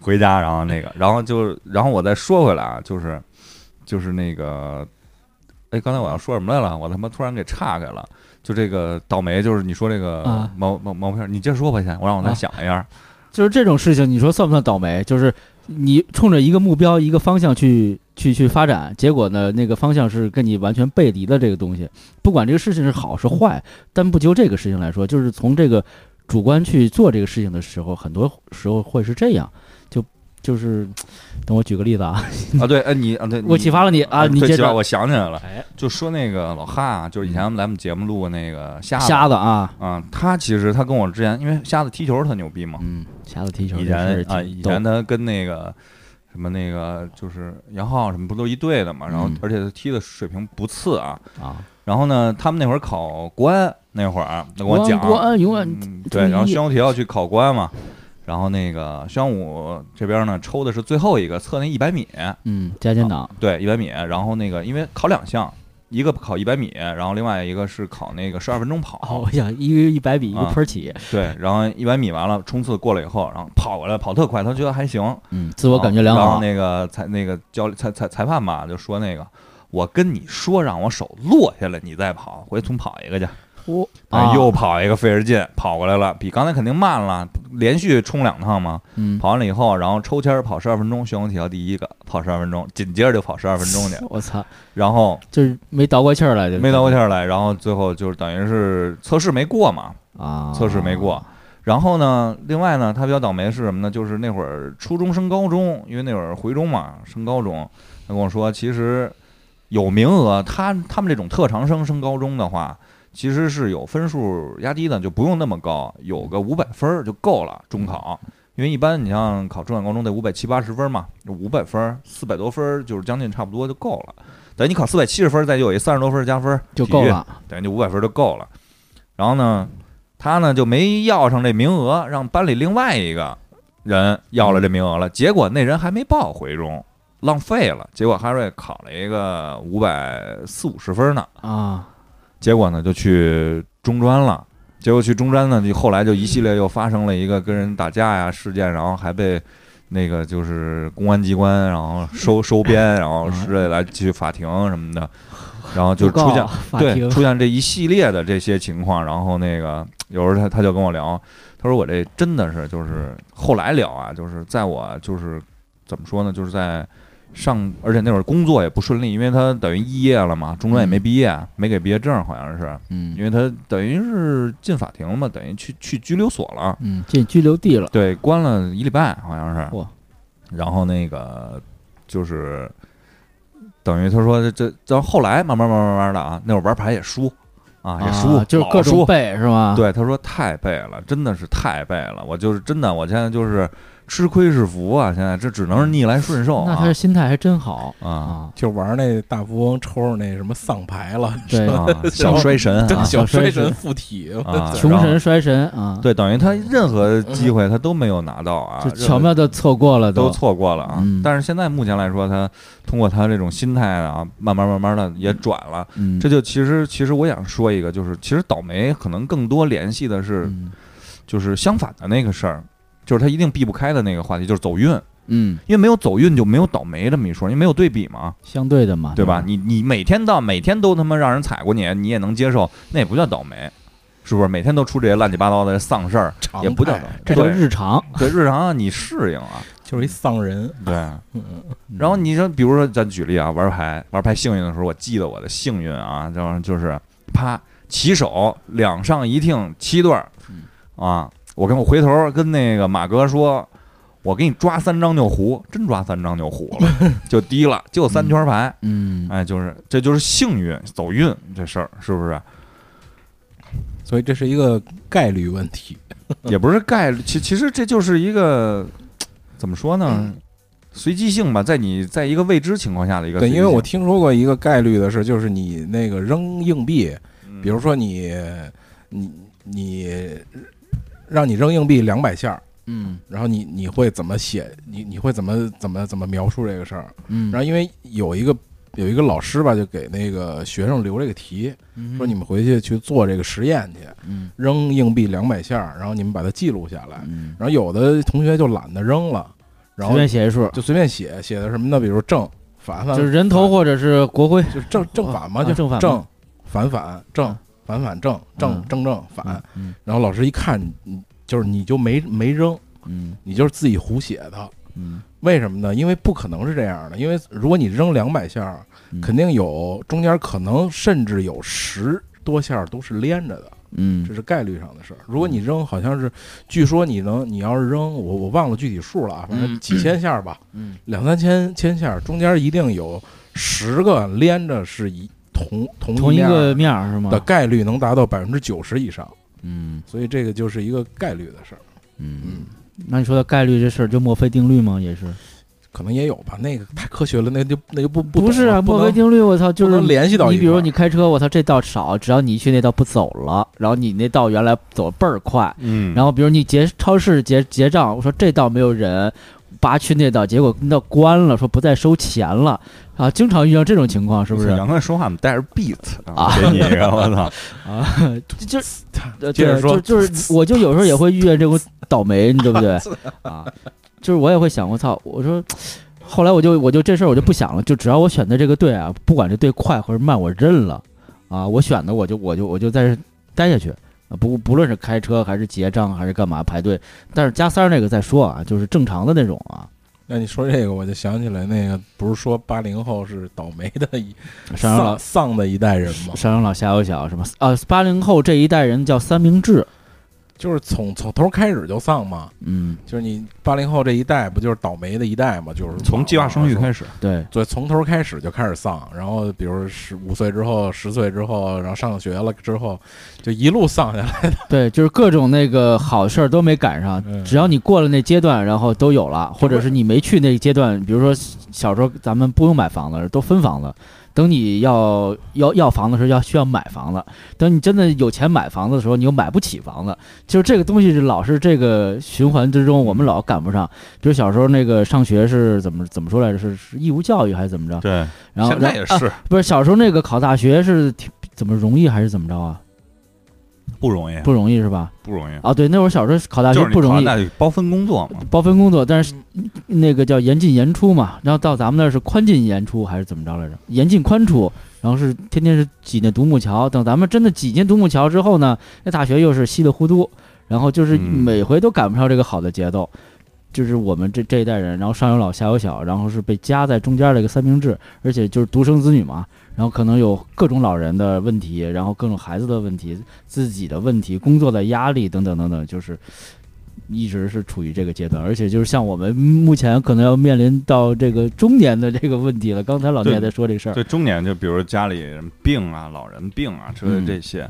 回家然后那个，然后就然后我再说回来啊，就是就是那个，哎，刚才我要说什么来了？我他妈突然给岔开了。就这个倒霉，就是你说这个啊毛毛毛片儿，你接着说吧，先，我让我再啊想一下。就是这种事情，你说算不算倒霉？就是你冲着一个目标、一个方向去去去发展，结果呢，那个方向是跟你完全背离的这个东西。不管这个事情是好是坏，但不就这个事情来说，就是从这个主观去做这个事情的时候，很多时候会是这样。就就是，等我举个例子啊，啊，对，哎，你啊，对，我启发了你啊，你接着，对启发我想起来了，哎，就说那个老哈啊，就是以前来我们节目录过那个瞎子瞎子啊，啊，他其实他跟我之前，因为瞎子踢球特牛逼嘛，嗯，瞎子踢球以前啊，以前他跟那个什么那个就是杨浩什么不都一队的嘛，然后嗯。而且他踢的水平不次啊，啊，然后呢，他们那会儿考国安那会儿，他跟我讲，国安永远嗯对，然后宣武体校去考国安嘛，然后那个宣武这边呢抽的是最后一个测那一百米，嗯，加减档，对，一百米，然后那个因为考两项。一个考一百米，然后另外一个是考那个十二分钟跑。哦，我想一个一百米一个啊坡起，对，然后一百米完了，冲刺过了以后，然后跑过来，跑特快，他觉得还行，嗯，自我感觉良好然后，那个裁那个教裁裁裁判吧，就说那个，我跟你说让我手落下来，你再跑，回去重跑一个去。又跑一个费着劲，跑过来了，比刚才肯定慢了，连续冲两趟嘛。嗯，跑完了以后，然后抽签儿跑十二分钟，宣武体校第一个跑十二分钟，紧接着就跑十二分钟去，我操，然后就是没倒过气儿来，就没倒过气儿来，然后最后就是等于是测试没过嘛，啊，测试没过。然后呢，另外呢，他比较倒霉的是什么呢？就是那会儿初中升高中，因为那会儿回中嘛，升高中，他跟我说，其实有名额，他他们这种特长生升高中的话，其实是有分数压低的，就不用那么高，有个五百分儿就够了中考。因为一般你像考中远高中得五百七八十分嘛，五百分四百多分儿就是将近差不多就够了。等于你考四百七十分，再有一三十多分儿加分儿就够了，等于就五百分就够了。然后呢，他呢就没要上这名额，让班里另外一个人要了这名额了。结果那人还没报回中，浪费了。结果哈瑞考了一个五百四五十分呢，啊，结果呢就去中专了。结果去中专呢，就后来就一系列又发生了一个跟人打架呀事件，然后还被那个就是公安机关然后收 收编，然后之类来去法庭什么的，然后就出现对，出现这一系列的这些情况，然后那个有时候他他就跟我聊，他说我这真的是就是后来聊啊，就是在我就是怎么说呢，就是在上，而且那会儿工作也不顺利，因为他等于肄业了嘛，中专也没毕业，没给毕业证，好像是，嗯因为他等于是进法庭了嘛，等于去去拘留所了，嗯，进拘留地了，对，关了一礼拜，好像是。嚯然后那个就是等于他说这这到后来慢慢慢慢慢慢的啊，那会儿玩牌也输啊，也输，啊就是各种。背是吧？，对，他说太背了，真的是太背了。我就是真的，我现在就是吃亏是福啊！现在这只能是逆来顺受那他啊这心态还真好啊啊！就玩那大富翁抽着那什么丧牌了，对，啊！小衰神啊小衰神附体，啊！穷神衰神啊，，对，等于他任何机会他都没有拿到啊，就巧妙的错过了都错过了啊。嗯但是现在目前来说，他通过他这种心态啊，慢慢慢慢的也转了。嗯，这就其实其实我想说一个，就是其实倒霉可能更多联系的是嗯就是相反的那个事儿，就是他一定避不开的那个话题，就是走运。嗯，因为没有走运就没有倒霉这么一说，因为没有对比嘛，相对的嘛，对吧？你你每天到每天都他妈让人踩过你，你也能接受，那也不叫倒霉，是不是？每天都出这些乱七八糟的丧事儿，也不叫倒霉这叫日常。对日常啊你适应啊，就是一丧人。对。嗯，然后你说，比如说咱举例啊，玩牌玩牌幸运的时候，我记得我的幸运啊，就是就是啪起手两上一听七对儿嗯啊，我跟我回头跟那个马哥说，我给你抓三张就胡，真抓三张就胡了，就低了，就三圈牌，嗯，哎，就是这就是幸运走运这事儿，是不是？所以这是一个概率问题。也不是概率，其其实这就是一个怎么说呢？随机性吧，在你在一个未知情况下的一个对，因为我听说过一个概率的事，就是你那个扔硬币，嗯比如说你你你让你扔硬币两百下儿，嗯然后你你会怎么写？你你会怎么怎么怎么描述这个事儿？嗯，然后因为有一个有一个老师吧，就给那个学生留这个题，后说你们回去去做这个实验去，嗯扔硬币两百下儿，然后你们把它记录下来。嗯，然后有的同学就懒得扔了，然后随便写一数，就随便写，写的什么呢？比如正反反，就是人头或者是国徽，就是正正反嘛，啊就正反正反反正啊反反正正嗯正正反。嗯然后老师一看，你就是你就没没扔，嗯你就是自己胡写的。嗯为什么呢？因为不可能是这样的，因为如果你扔两百下肯定有中间可能甚至有十多下都是连着的，嗯这是概率上的事儿。如果你扔，好像是，据说你能，你要是扔，我我忘了具体数了啊，反正嗯几千下吧，嗯两三千千下，中间一定有十个连着是一同同同一个面儿是吗？的概率能达到百分之九十以上，嗯所以这个就是一个概率的事儿。嗯嗯，那你说的概率这事儿，就墨菲定律吗？也是？可能也有吧，那个太科学了，那就那就不不不是啊，墨菲定律，我操，就是联系到你比如说你开车，我操，这道少，只要你一去那道不走了，然后你那道原来走倍儿快，嗯，然后比如你结超市结结账，我说这道没有人，拔去那道，结果那道关了，说不再收钱了啊，经常遇到这种情况，是不是？杨哥说话怎么带着 beat 啊给你一个，我操！啊，就就呃接着说就就是我就有时候也会遇见这种倒霉，你对不对？啊，就是我也会想，我操，我说。后来我就我就这事儿我就不想了，就只要我选的这个队啊，不管这队快或者慢，我认了啊，我选的我就我就我就在这待下去啊，不不论是开车还是结账还是干嘛排队，但是加三儿那个再说啊，就是正常的那种啊，那你说这个，我就想起来那个，不是说八零后是倒霉的一 上有老丧丧的一代人吗？上有老下有小什么啊，八零后这一代人叫三明治，就是从从头开始就丧嘛。嗯，就是你八零后这一代，不就是倒霉的一代嘛？就是从计划生育开始，始，对，对，从头开始就开始丧。然后比如十五岁之后、十岁之后，然后上学了之后，就一路丧下来的。对，就是各种那个好事儿都没赶上，嗯只要你过了那阶段，然后都有了，或者是你没去那个阶段，比如说小时候咱们不用买房子，都分房子。等你要要要房子的时候，要需要买房子。等你真的有钱买房子的时候，你又买不起房子。就是这个东西是老是这个循环之中，我们老赶不上。比如小时候那个上学是怎么怎么说来着？是是义务教育还是怎么着？对，然后现在也是不是小时候那个考大学是挺怎么容易还是怎么着啊？不容易，不容易是吧？不容易，啊，对，那会儿小时候考大学不容易，那包分工作嘛，包分工作，但是那个叫严进严出嘛，然后到咱们那儿是宽进严出还是怎么着来着？严进宽出，然后是天天是挤那独木桥，等咱们真的挤进独木桥之后呢，那大学又是稀里糊涂，然后就是嗯每回都赶不上这个好的节奏。就是我们这这一代人，然后上有老下有小，然后是被夹在中间的一个三明治，而且就是独生子女嘛，然后可能有各种老人的问题，然后各种孩子的问题，自己的问题，工作的压力等等等等，就是一直是处于这个阶段，而且就是像我们目前可能要面临到这个中年的这个问题了。刚才老聂也在说这事儿，对中年就比如家里人病啊、老人病啊之类这些，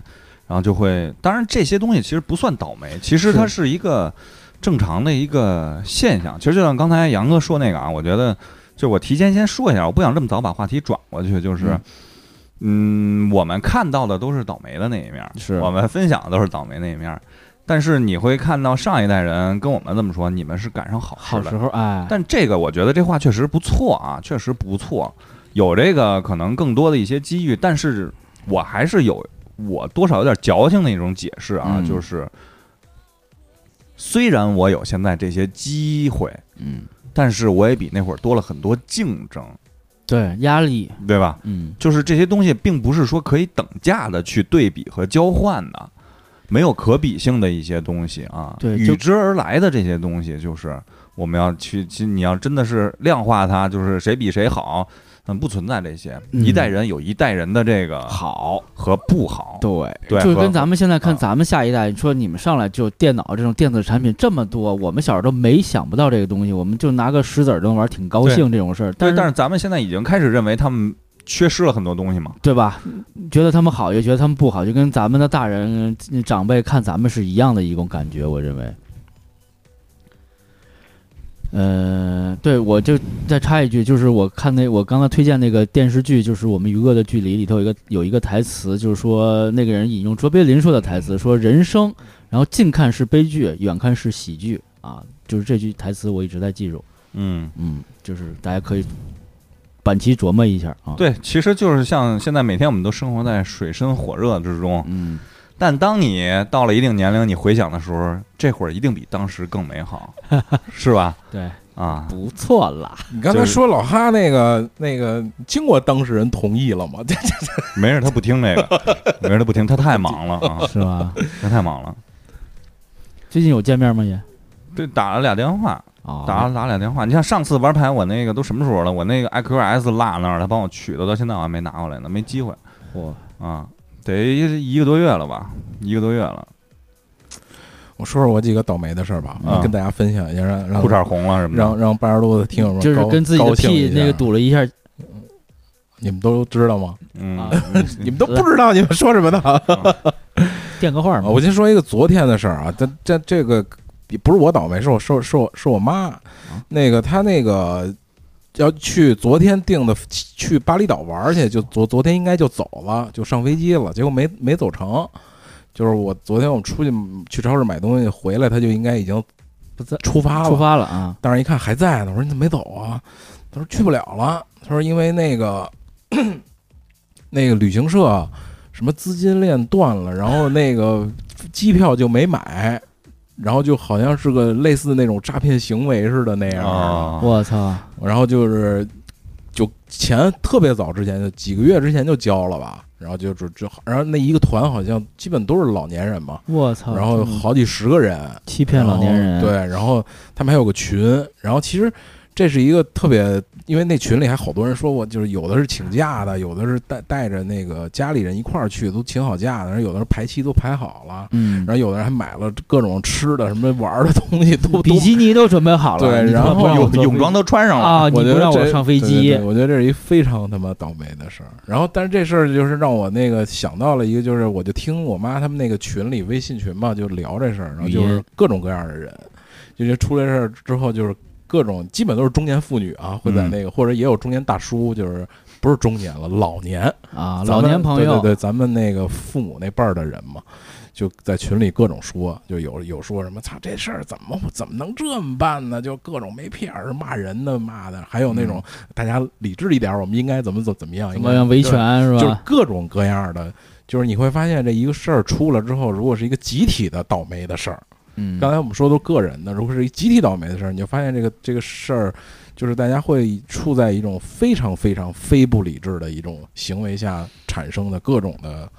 然后就会，当然这些东西其实不算倒霉，其实它是一个正常的一个现象。其实就像刚才杨哥说那个啊，我觉得就我提前先说一下，我不想这么早把话题转过去，就是。嗯，我们看到的都是倒霉的那一面儿，是我们分享的都是倒霉那一面儿。但是你会看到上一代人跟我们这么说，你们是赶上好时候，哎，但这个我觉得这话确实不错啊，确实不错，有这个可能更多的一些机遇。但是我还是有我多少有点矫情的一种解释啊，嗯就是虽然我有现在这些机会，嗯，但是我也比那会儿多了很多竞争，对，压力，对吧？嗯，就是这些东西并不是说可以等价的去对比和交换的，没有可比性的一些东西啊，对就与之而来的这些东西，就是我们要去，其实你要真的是量化它，就是谁比谁好，嗯，不存在这些，嗯一代人有一代人的这个好，和不好，对，就跟咱们现在看啊咱们下一代，你说你们上来就电脑这种电子产品这么多，我们小时候都没想不到这个东西，我们就拿个石子儿就能玩，挺高兴这种事儿。但是但是咱们现在已经开始认为他们缺失了很多东西嘛，对吧？觉得他们好，也觉得他们不好，就跟咱们的大人长辈看咱们是一样的一种感觉，我认为。呃，对，我就再插一句，就是我看那我刚才推荐那个电视剧，就是我们《余恶的距离》里头有一个有一个台词，就是说那个人引用卓别林说的台词，说人生，然后近看是悲剧，远看是喜剧啊，就是这句台词我一直在记住，嗯。嗯，就是大家可以板其琢磨一下啊，，对，其实就是像现在每天我们都生活在水深火热之中，嗯，但当你到了一定年龄，你回想的时候，这会儿一定比当时更美好，是吧？对，啊，不错啦，你刚才说老哈那个那个，经过当事人同意了吗？这 这没事，他不听那个，没事，他不听，他太忙了啊，是吧？他太忙了。最近有见面吗？也对，打了俩电话，啊，打了打俩电话。你像上次玩牌，我那个都什么时候了？我那个 IQS 落那儿，他帮我取的，到现在我还没拿过来呢，没机会嚯，啊，得一个多月了吧，一个多月了，我说说我几个倒霉的事儿吧，啊跟大家分享一下，让让裤衩红了什么的。让让八十多的听友们就是高跟自己的屁那个堵了一下你们都知道吗？嗯啊，你们都不知道你们说什么呢？啊 垫个话嘛。我先说一个昨天的事儿啊，这这这个不是我倒霉，是我是是我是我妈，那个她那个要去昨天订的去巴厘岛玩儿去，就昨昨天应该就走了，就上飞机了，结果没没走成。就是我昨天我们出去去超市买东西回来，他就应该已经不在出发了，出发了啊，但是一看还在呢，我说你怎么没走啊？他说去不了了。他说因为那个那个旅行社什么资金链断了，然后那个机票就没买，然后就好像是个类似那种诈骗行为似的那样。啊，我操，然后就是就钱特别早之前就几个月之前就交了吧，然后就就就然后那一个团好像基本都是老年人嘛，我操，然后嗯好几十个人，欺骗老年人，对，然后他们还有个群，然后其实这是一个特别，因为那群里还好多人说过就是有的是请假的，有的是带带着那个家里人一块儿去，都请好假的，然后有的人排期都排好了，嗯然，后有的人还买了各种吃的、什么玩儿的东西，都都比。基尼都准备好了，对然后泳泳装都穿上了，啊，你我觉得这不让我上飞机我觉得这是一非常他妈倒霉的事儿。然后，但是这事儿就是让我那个想到了一个，就是我就听我妈他们那个群里微信群嘛，就聊这事儿，然后就是各种各样的人，就是出了事儿之后，就是各种基本都是中年妇女啊，会在嗯那个、或者也有中年大叔，就是不是中年了，老年啊，老年朋友，对对对，咱们那个父母那辈儿的人嘛，就在群里各种说，就有有说什么“操这事儿怎么怎么能这么办呢？”就各种没屁眼儿骂人的骂的，还有那种大家理智一点儿，我们应该怎么怎么怎么样，应该怎么样维权是吧就是？各种各样的。就是你会发现，这一个事儿出了之后，如果是一个集体的倒霉的事儿，嗯，刚才我们说都是个人的，如果是一集体倒霉的事儿，你就发现这个这个事儿，就是大家会处在一种非常非常非不理智的一种行为下产生的各种的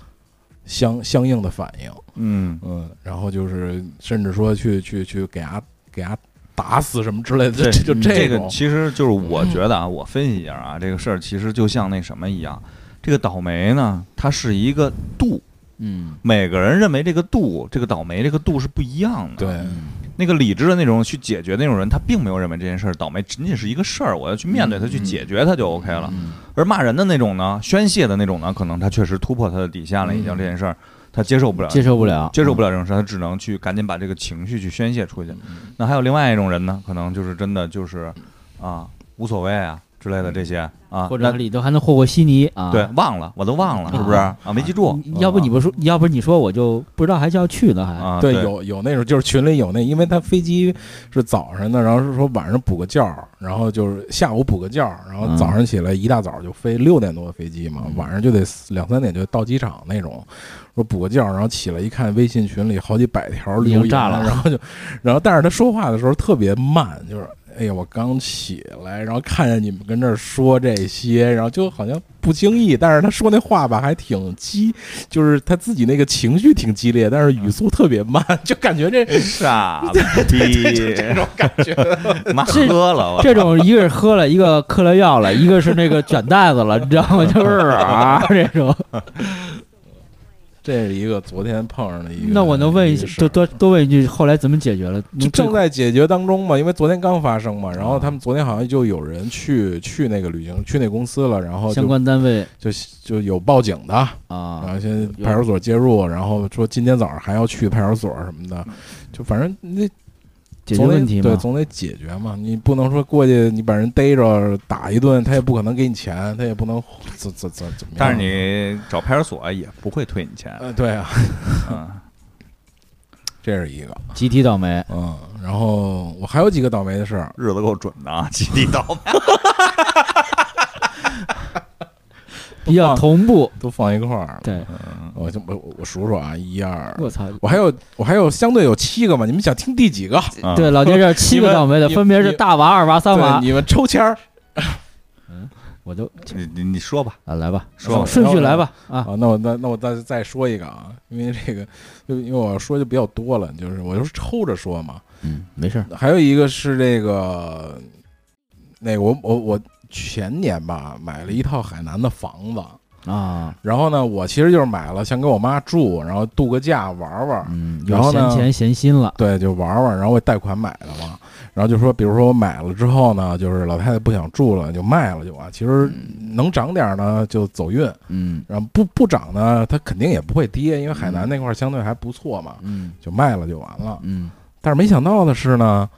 相相应的反应，嗯，嗯，然后就是甚至说去去去给他给他打死什么之类的，这就 就这个，其实就是我觉得啊，我分析一下啊，这个事儿其实就像那什么一样，这个倒霉呢，它是一个度，嗯每个人认为这个度，这个倒霉这个度是不一样的。对，嗯那个理智的那种去解决那种人，他并没有认为这件事儿倒霉仅仅是一个事儿，我要去面对它，去解决它就 OK 了。嗯而骂人的那种呢，宣泄的那种呢，可能他确实突破他的底线了，已经嗯这件事儿，他接受不了，接受不了，接受不了这种事，他只能去赶紧把这个情绪去宣泄出去。那还有另外一种人呢，可能就是真的就是啊无所谓啊之类的这些啊，或者里头还能和和稀泥啊。对忘了我都忘了，是不是啊？没记住要不你不说，要不你说我就不知道还就要去呢，还啊？对，有有那种就是群里有那，因为他飞机是早上的，然后是说晚上补个觉，然后就是下午补个觉，然后早上起来一大早就飞六点多的飞机嘛，嗯晚上就得两三点就到机场那种。说补个觉，然后起来一看，微信群里好几百条留言，炸了然后就，然后但是他说话的时候特别慢，就是哎呀，我刚起来，然后看见你们跟这儿说这些，然后就好像不经意，但是他说那话吧还挺激，就是他自己那个情绪挺激烈，但是语速特别慢，就感觉这傻逼，这种感觉。妈喝了，我这种一个是喝了，一个嗑了药了，一个是那个卷袋子了，你知道吗？就是啊，这种。这是一个昨天碰上的一个。那我能问一一个，事多多多问一句，后来怎么解决了？就正在解决当中嘛，因为昨天刚发生嘛，然后啊他们昨天好像就有人去去那个旅行去那公司了，然后相关单位就就有报警的啊，然啊后，现在派出所介入，然后说今天早上还要去派出所什么的，就反正那解决总得问题嘛。对，总得解决嘛。你不能说过去你把人逮着打一顿，他也不可能给你钱，他也不能怎怎怎怎么样。但是你找派出所也不会退你钱，呃，对啊，嗯，这是一个，集体倒霉，嗯，然后我还有几个倒霉的事儿，日子够准的啊，集体倒霉。比较同步。都放一块儿。对，我就我我我数数啊，一二，我操！我还有我还有相对有七个嘛，你们想听第几个？嗯对，老爹这 七个倒霉的，分别是大娃、二娃、三娃，。你们抽签儿 我就你你你说吧，啊，来吧，说吧顺序来吧啊。啊。那我那那我再再说一个啊，因为这个，就因为我说就比较多了，就是我就是抽着说嘛。嗯，没事儿。还有一个是这个，那个我我我前年吧买了一套海南的房子，啊，然后呢，我其实就是买了想给我妈住，然后度个假玩玩，嗯，然后呢闲钱闲心了，对，就玩玩，然后我贷款买的嘛。然后就说，比如说我买了之后呢，就是老太太不想住了，就卖了就完。其实能涨点呢就走运，嗯。然后不不涨呢，它肯定也不会跌，因为海南那块儿相对还不错嘛，嗯。就卖了就完了。嗯。但是没想到的是呢，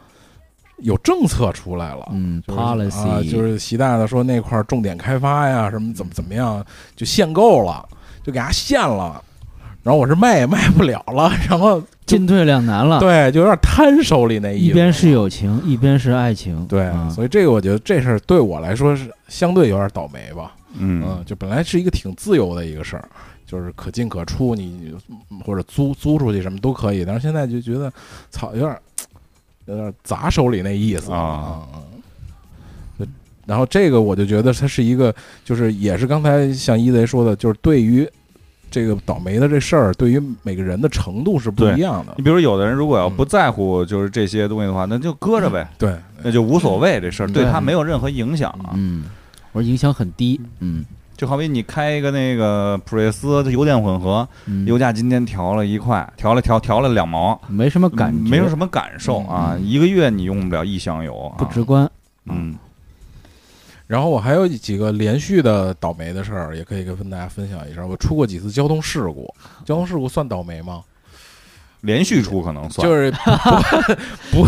有政策出来了。嗯就是啊，，policy 就是习大大说那块儿重点开发呀，什么怎么怎么样，就限购了，就给它限了。然后我是卖也 卖不了了，然后进退两难了。对，就有点摊手里那意思。一边是友情，一边是爱情。对，啊所以这个我觉得这事儿对我来说是相对有点倒霉吧。嗯嗯，就本来是一个挺自由的一个事儿，就是可进可出，你或者租租出去什么都可以。但是现在就觉得，操，有点有点砸手里那意思。啊。然后这个我就觉得它是一个，就是也是刚才像一贼说的，就是对于这个倒霉的这事儿，对于每个人的程度是不一样的。你。比如有的人如果要嗯。不在乎就是这些东西的话，那就搁着呗，对，那就无所谓这事儿，对对他没有任何影响啊。嗯，我说影响很低。嗯就好比你开一个那个普锐斯的油电混合，嗯，油价今天调了一块，调了调调了两毛，没什么感觉，没有什么感受啊。一个月你用不了一箱油啊，不直观。嗯然后我还有几个连续的倒霉的事儿，也可以跟大家分享一下。我出过几次交通事故，交通事故算倒霉吗？连续出可能算，就是 不，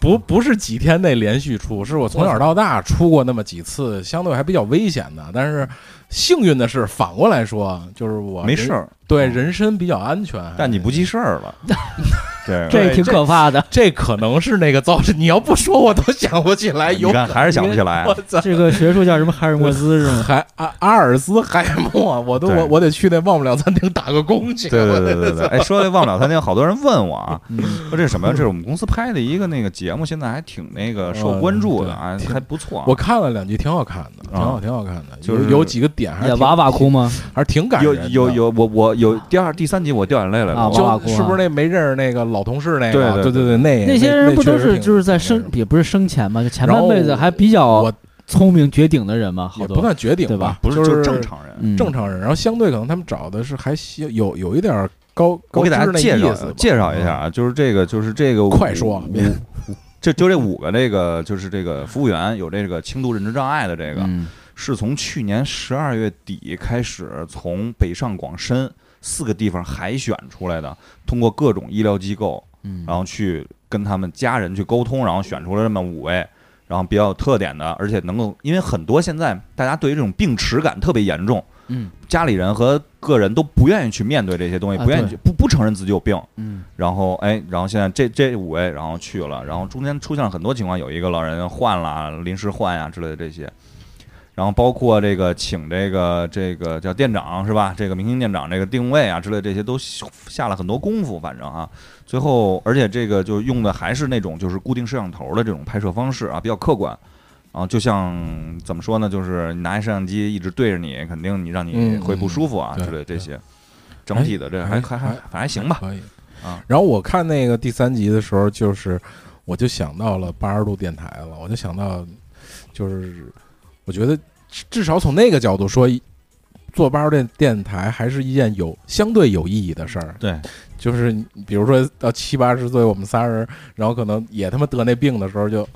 不不不是几天内连续出，是我从小到大出过那么几次，相对还比较危险的。但是幸运的是，反过来说，就是我没事，儿，对人身比较安全。但你不记事儿了，对，这挺可怕的。这可能是那个造成。你要不说，我都想不起来。有你看还是想不起来我，操！这个学术叫什么？海尔墨斯是吗？海阿阿尔斯海默，我都我我得去那忘不了餐厅打个工去。对对对对对。哎，说这忘不了餐厅，好多人问我啊，嗯说这是什么呀？这是我们公司拍的一个那个节目，现在还挺那个受关注的啊，还不错啊。我看了两集，挺好看的，挺好，啊挺好看的。就是有有几个点还是挺也哇哇哭吗？还是挺感有人有。有有，我我有第二、第三集我掉眼泪来了。就是不是那没认识那个老同事那个？对对对对对，那那些人不都是就是在生也不是生前嘛，就前半辈子还比较我聪明绝顶的人嘛，好不算绝顶对吧？不是就就是正常人。嗯。正常人，然后相对可能他们找的是还行有有一点高我高给大家介绍介绍一下啊，就是这个就是这个快说五这就这五个这个就是这个服务员有这个轻度认知障碍的这个，嗯。是从去年十二月底开始从北上广深四个地方海选出来的，通过各种医疗机构，嗯，然后去跟他们家人去沟通，然后选出了这么五位，然后比较有特点的，而且能够，因为很多现在大家对于这种病耻感特别严重，嗯家里人和个人都不愿意去面对这些东西，啊不愿意去不不承认自己有病，嗯。然后哎，然后现在这这五位，然后去了，然后中间出现了很多情况，有一个老人换了，临时换呀之类的这些，然后包括这个请这个这个叫店长是吧？这个明星店长这个定位啊之类的这些都下了很多功夫，反正啊，最后而且这个就用的还是那种就是固定摄像头的这种拍摄方式啊，比较客观。然后就像怎么说呢，就是你拿一摄像机一直对着你，肯定你让你嗯会不舒服啊嗯之类的这些。整体的这还还还还反正还行吧。可以啊。然后我看那个第三集的时候，就是我就想到了八十度电台了，我就想到，就是我觉得至至少从那个角度说，做八号电电台还是一件有相对有意义的事儿。对，就是比如说到七八十岁，我们仨人，然后可能也他妈得那病的时候就，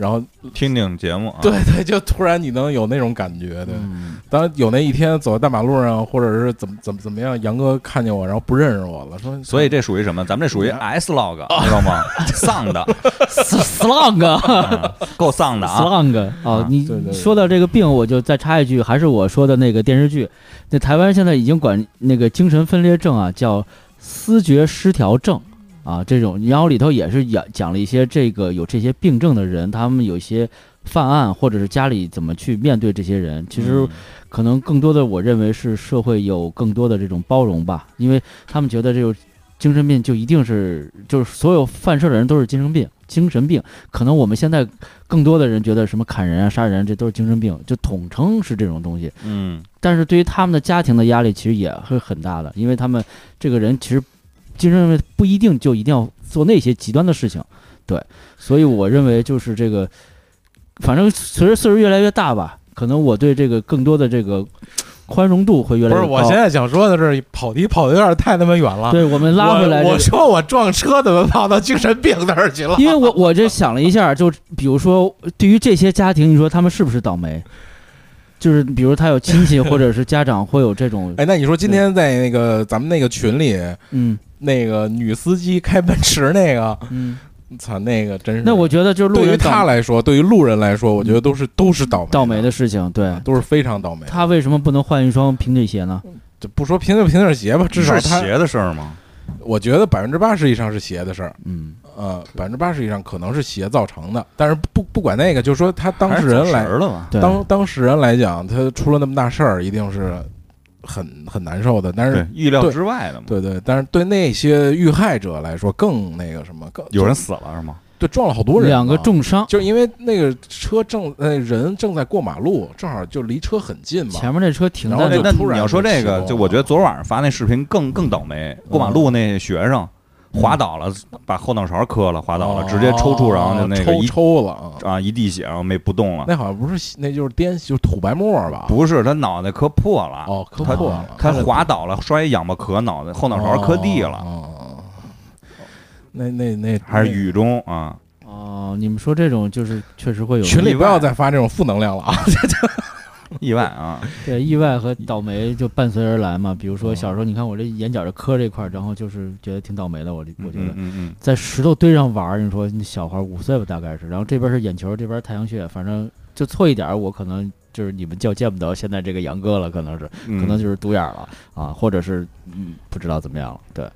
然后听听节目啊。对对，就突然你能有那种感觉，对。嗯当有那一天走在大马路上，或者是怎么怎么怎么样，杨哥看见我，然后不认识我了，说所以这属于什么？咱们这属于 S log，知道吗？丧的，，slog，嗯够丧的啊！！slog 哦啊，你说到这个病，我就再插一句，还是我说的那个电视剧，那台湾现在已经管那个精神分裂症啊叫思觉失调症啊，这种，然后里头也是讲讲了一些这个有这些病症的人，他们有一些犯案，或者是家里怎么去面对这些人，其实嗯可能更多的，我认为是社会有更多的这种包容吧，因为他们觉得这种精神病就一定是就是所有犯事的人都是精神病，精神病。可能我们现在更多的人觉得什么砍人啊、杀人这都是精神病，就统称是这种东西。嗯但是对于他们的家庭的压力其实也会很大的，因为他们这个人其实精神病不一定就一定要做那些极端的事情，对，所以我认为就是这个，反正随着岁数越来越大吧，可能我对这个更多的这个宽容度会越不是，来越高。我现在想说的是，跑题跑的有点太他妈远了。对我们拉回来这个，我我说我撞车怎么跑到精神病那儿去了？因为我我这想了一下，就比如说对于这些家庭，你说他们是不是倒霉？就是比如他有亲戚 或者是家长会有这种，哎，那你说今天在那个咱们那个群里，嗯那个女司机开奔驰那个，嗯，操，那个真是。那我觉得就是路对于人他来说，对于路人来说，我觉得都是都是倒霉倒霉的事情，对都是非常倒霉的。他为什么不能换一双平底鞋呢？就不说平就平底鞋吧，至少他，是鞋的事儿吗？我觉得百分之八十以上是鞋的事儿。嗯，呃，百分之八十以上可能是鞋造成的，但是不不管那个，就说他当还是事人来神儿了吧？对，当当事人来讲，他出了那么大事儿，一定是很很难受的。但是，，对意料之外的嘛。对对，但是对那些遇害者来说，更那个什么，更有人死了是吗？对撞了好多人，两个重伤，就是因为那个车正呃人正在过马路，正好就离车很近嘛。前面那车停在那就突然你要说这个，就就我觉得昨晚上发那视频更更倒霉。过马路那学生滑倒了，把后脑勺磕了，滑倒了，哦直接抽搐，然后就那个抽一抽了啊。啊一滴血，然后没不动了。那好像不是，那就是颠，就是吐白沫吧？不是他脑袋磕破了，哦，磕破了，他滑倒了，摔一仰巴壳，脑袋后脑勺磕地了，哦。哦那那那还是雨中啊。哦，你们说这种就是确实会有群里不要再发这种负能量了啊！意外啊，对意外和倒霉就伴随而来嘛。比如说哦小时候，你看我这眼角这磕这块儿，然后就是觉得挺倒霉的，我我觉得在石头堆上玩儿，你说那小孩儿五岁吧，大概是，然后这边是眼球，这边太阳穴，反正就错一点儿，我可能就是你们就见不到现在这个杨哥了，可能是，嗯可能就是独眼儿了啊，或者是嗯不知道怎么样了。对，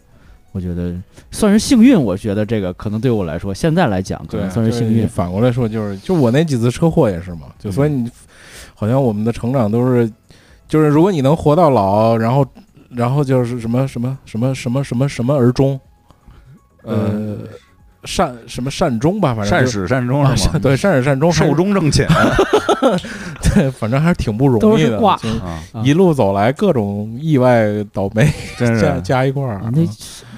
我觉得算是幸运，我觉得这个可能对我来说，现在来讲可对，能算是幸运。反过来说，就是就我那几次车祸也是嘛，就所以你好像我们的成长都是，就是如果你能活到老，然后然后就是什么什么什么什么什么什么而终，呃，善什么善终吧，反正善始善终啊是吗？对善始善终，寿终正寝 对，反正还是挺不容易的，一路走来各种意外倒霉真加是加一块儿啊，那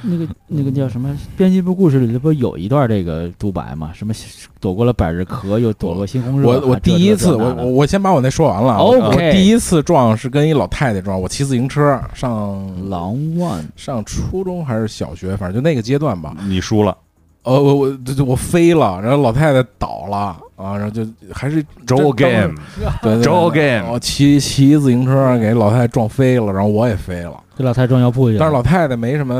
那个那个叫什么？编辑部故事里头不是有一段这个独白吗？什么躲过了百日咳，又躲过猩红热。我我第一次，我我我先把我那说完了啊。我第一次撞是跟一老太太撞，我骑自行车上狼万上初中还是小学，反正就那个阶段吧。你输了，呃，我我这我飞了，然后老太太倒了，啊，然后就还是周真 game，对对对周 game 我骑骑自行车给老太太撞飞了，然后我也飞了，给老太撞药铺去了。但是老太太没什么，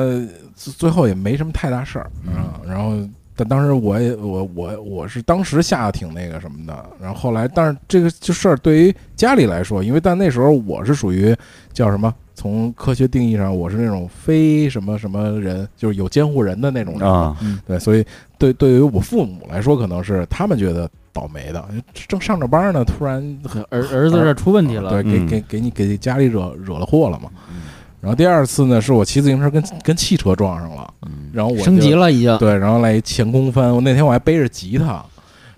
最最后也没什么太大事儿啊。然后，但当时我也我我我是当时吓得挺那个什么的。然后后来，但是这个这事儿对于家里来说，因为但那时候我是属于叫什么？从科学定义上，我是那种非什么什么人，就是有监护人的那种人。啊，对，所以对对于我父母来说，可能是他们觉得倒霉的，正上着班呢，突然儿儿子这出问题了，对，给嗯给给你给家里惹惹了祸了嘛。嗯然后第二次呢，是我骑自行车跟跟汽车撞上了，然后我升级，了已经。对，然后来一前空翻，我那天我还背着吉他，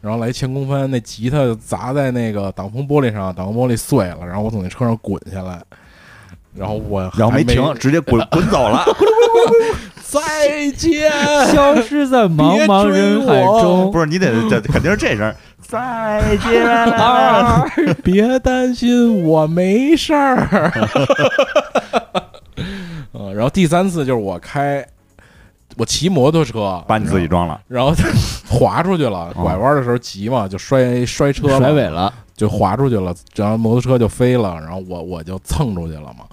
然后来一前空翻，那吉他砸在那个挡风玻璃上，挡风玻璃碎了，然后我从那车上滚下来，然后我然后没还没停，直接滚 滚走了。再见，消失在茫茫人海中。不是你得这肯定是这声，再见了。啊，别担心，我没事儿。嗯，然后第三次就是我开，我骑摩托车，把你自己撞了，然后滑出去了，拐弯的时候急嘛，就摔摔车了甩尾了，就滑出去了，然后摩托车就飞了，然后我我就蹭出去了嘛，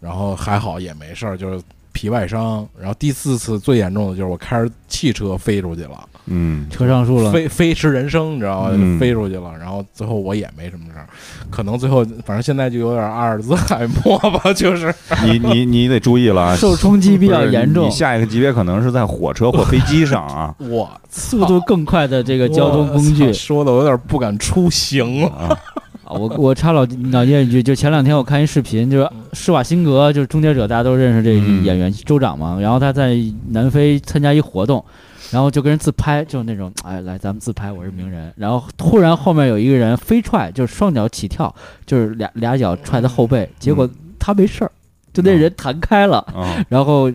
然后还好也没事儿，就是皮外伤。然后第四次最严重的就是我开着汽车飞出去了，嗯，车上树了。飞飞驰人生，你知道吗？嗯飞出去了，然后最后我也没什么事儿，可能最后反正现在就有点阿尔兹海默吧，就是 你你你得注意了啊，受冲击比较严重你，下一个级别可能是在火车或飞机上啊 我速度更快的这个交通工具说的我有点不敢出行了。啊！啊，我我插老老聂一句，就前两天我看一视频，就是施瓦辛格，就是《终结者》，大家都认识这演员州长嘛。然后他在南非参加一活动，然后就跟人自拍，就是那种哎来咱们自拍，我是名人。然后突然后面有一个人飞踹，就是双脚起跳，就是俩俩脚踹他后背，结果他没事儿，就那人弹开了，啊，然后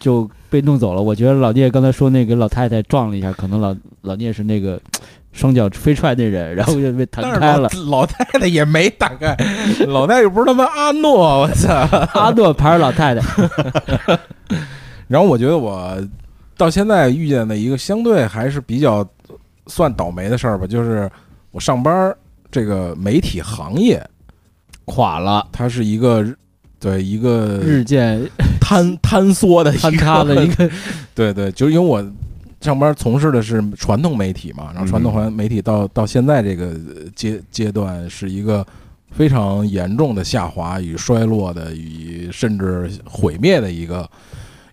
就被弄走了。我觉得老聂刚才说那个老太太撞了一下，可能老老聂是那个双脚飞踹那人，然后就被弹开了。老 老太太也没打开，老太太又不是他妈阿诺，我操！阿诺牌儿老太太，然后我觉得我到现在遇见的一个相对还是比较算倒霉的事儿吧，就是我上班这个媒体行业，垮了，它是一个对一个日渐坍坍缩的坍塌的一个，对对，就是因为我上班从事的是传统媒体嘛，然后传统环媒体到到现在这个阶阶段是一个非常严重的下滑与衰落的与甚至毁灭的一个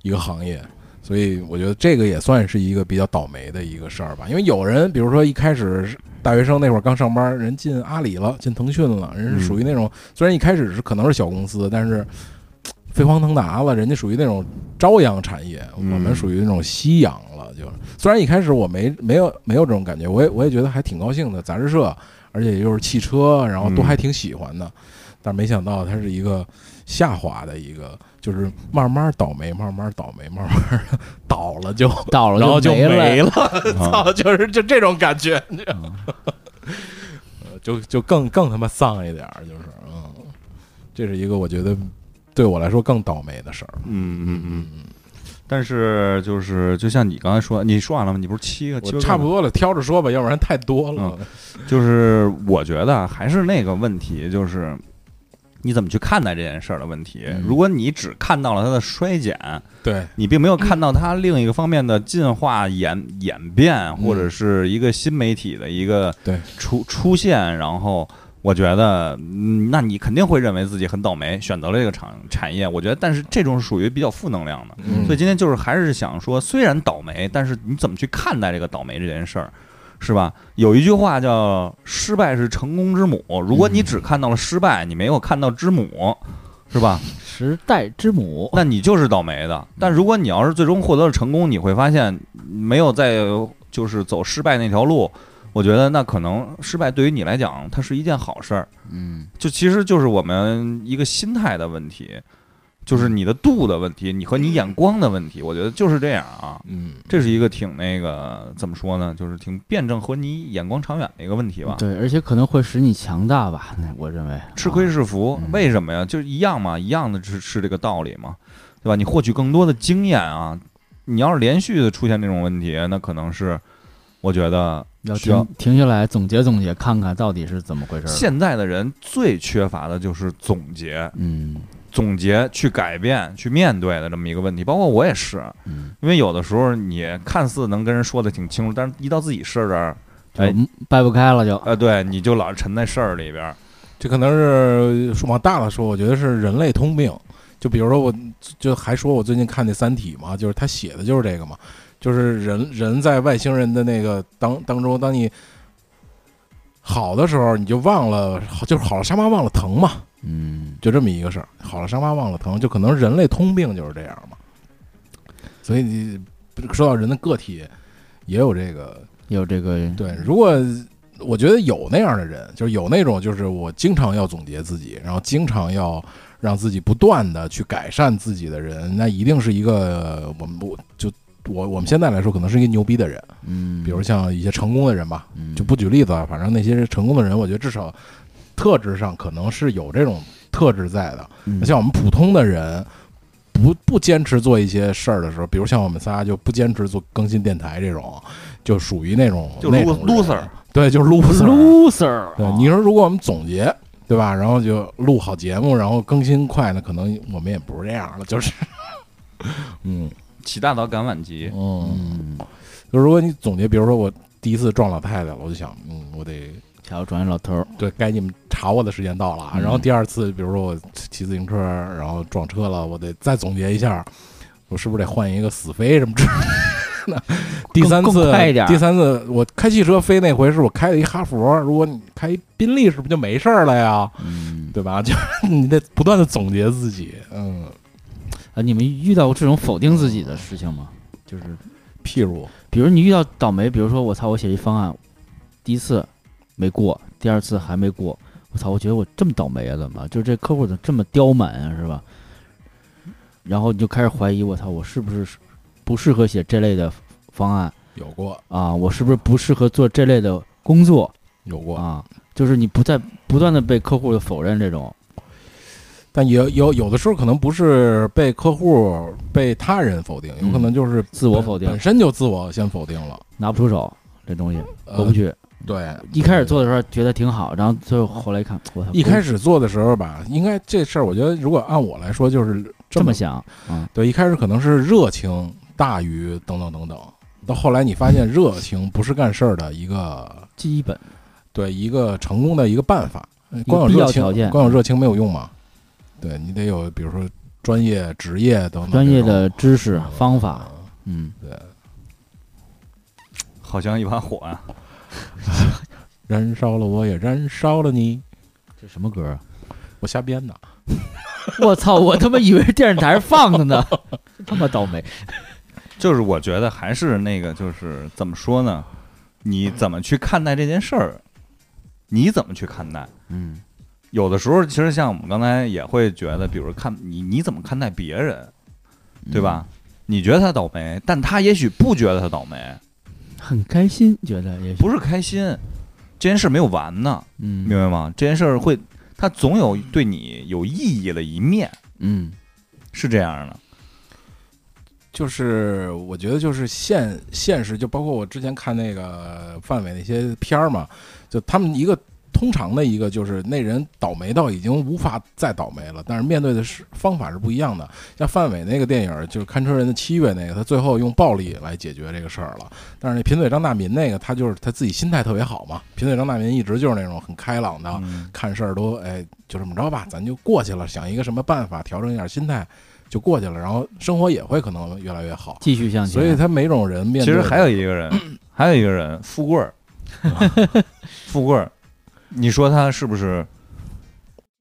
一个行业，所以我觉得这个也算是一个比较倒霉的一个事儿吧。因为有人，比如说一开始大学生那会儿刚上班，人进阿里了，进腾讯了，人是属于那种、虽然一开始是可能是小公司，但是飞黄腾达了，人家属于那种朝阳产业，我嗯们属于那种夕阳了。就是虽然一开始我没没有没有这种感觉，我也我也觉得还挺高兴的，杂志社，而且又是汽车，然后都嗯还挺喜欢的。但没想到它是一个下滑的一个，就是慢慢倒霉，慢慢倒霉，慢慢 倒了就倒了然后就没没了。了，操，就是就这种感觉，你知道吗 呃就就更更他妈丧一点儿，就是嗯，这是一个我觉得对我来说更倒霉的事儿。嗯嗯嗯嗯。但是就是就像你刚才说，你说完了吗？你不是七个？七差不多了，挑着说吧，要不然太多了。就是我觉得还是那个问题，就是你怎么去看待这件事儿的问题。嗯如果你只看到了它的衰减，对，你并没有看到它另一个方面的进化、演演变，或者是一个新媒体的一个对出出现，然后我觉得，嗯，那你肯定会认为自己很倒霉，选择了这个产产业。我觉得，但是这种是属于比较负能量的。嗯所以今天就是还是想说，虽然倒霉，但是你怎么去看待这个倒霉这件事儿，是吧？有一句话叫“失败是成功之母”。如果你只看到了失败，你没有看到之母，是吧？时代之母，那你就是倒霉的。但如果你要是最终获得了成功，你会发现没有在就是走失败那条路。我觉得那可能失败对于你来讲，它是一件好事儿。嗯，就其实就是我们一个心态的问题，就是你的度的问题，你和你眼光的问题。我觉得就是这样啊。嗯，这是一个挺那个怎么说呢，就是挺辩证和你眼光长远的一个问题吧。对，而且可能会使你强大吧？那我认为吃亏啊是福，嗯为什么呀？就是一样嘛，一样的是是这个道理嘛，对吧？你获取更多的经验啊，你要是连续的出现这种问题，那可能是我觉得要需要停停下来总结总结，看看到底是怎么回事儿。现在的人最缺乏的就是总结，嗯总结去改变、去面对的这么一个问题。包括我也是，嗯，因为有的时候你看似能跟人说的挺清楚，但是一到自己事儿这儿，哎掰不开了就。哎，对，你就老是沉在事儿里边儿。这可能是说往大了说，我觉得是人类通病。就比如说我，就还说我最近看那《三体》嘛，就是他写的就是这个嘛，就是人人在外星人的那个当当中，当你好的时候，你就忘了，就是好了伤疤忘了疼嘛，嗯，就这么一个事儿。好了伤疤忘了疼，就可能人类通病就是这样嘛。所以你说到人的个体，也有这个有这个对，如果我觉得有那样的人，就是有那种就是我经常要总结自己，然后经常要让自己不断的去改善自己的人，那一定是一个我们不就我我们现在来说，可能是一个牛逼的人。嗯，比如像一些成功的人吧，嗯就不举例子了，反正那些成功的人，我觉得至少特质上可能是有这种特质在的。嗯像我们普通的人。不不坚持做一些事儿的时候，比如像我们仨就不坚持做更新电台这种，就属于那种 loser 对，就是 loser。loser，你说如果我们总结，对吧？然后就录好节目，然后更新快，呢可能我们也不是这样了，就是，嗯起大早赶晚集，嗯，嗯，就如果你总结，比如说我第一次撞老太太了，我就想，嗯，我得 瞧转老头儿，对该你们查我的时间到了啊。嗯然后第二次，比如说我骑自行车，然后撞车了，我得再总结一下，我是不是得换一个死飞什么之类的？第三次第三次我开汽车飞那回是我开了一哈佛，如果你开一宾利，是不是就没事儿了呀？嗯，对吧？就你得不断的总结自己，嗯，啊，你们遇到过这种否定自己的事情吗？就是譬如，比如你遇到倒霉，比如说我操，我写一方案，第一次没过，第二次还没过，我操，我觉得我这么倒霉啊，怎么？就是这客户怎么这么刁蛮啊，是吧？然后你就开始怀疑，我操，我是不是不适合写这类的方案有过，啊？我是不是不适合做这类的工作有过，啊？就是你不在不断的被客户的否认这种，但也有有的时候可能不是被客户、被他人否定，有可能就是自我否定本身就自我先否定了，拿不出手，这东西呃过不去。对，一开始做的时候觉得挺好，然后最后后来一看，我操，一开始做的时候吧，应该这事儿，我觉得如果按我来说，就是么这么想，嗯，对，一开始可能是热情大于等等等等，到后来你发现 热情不是干事儿的一个基本对一个成功的一个办法，光有热情光有热情没有用嘛？对你得有，比如说专业、职业等等专业的知识方法，嗯，对，好像一把火啊！燃烧了我也燃烧了你，这什么歌啊？我瞎编的。我操，我他妈以为是电视台放的呢，真他妈倒霉。就是我觉得还是那个，就是怎么说呢？你怎么去看待这件事儿？你怎么去看待？嗯有的时候，其实像我们刚才也会觉得，比如看你你怎么看待别人，对吧？？你觉得他倒霉，但他也许不觉得他倒霉，很开心，觉得也许不是开心，这件事没有完呢，嗯明白吗？这件事儿会，他总有对你有意义的一面，嗯是这样的。就是我觉得就是现现实，就包括我之前看那个范伟那些片儿嘛，就他们一个通常的一个就是那人倒霉到已经无法再倒霉了，但是面对的是方法是不一样的。像范伟那个电影就是《看车人的七月》那个，他最后用暴力来解决这个事儿了。但是那贫嘴张大民那个，他就是他自己心态特别好嘛。贫嘴张大民一直就是那种很开朗的，嗯看事儿都哎就这么着吧，咱就过去了，想一个什么办法调整一下心态就过去了，然后生活也会可能越来越好。继续向前。所以他每种人面对，其实还有一个人，还有一个人，富贵儿，富贵儿，你说他是不是？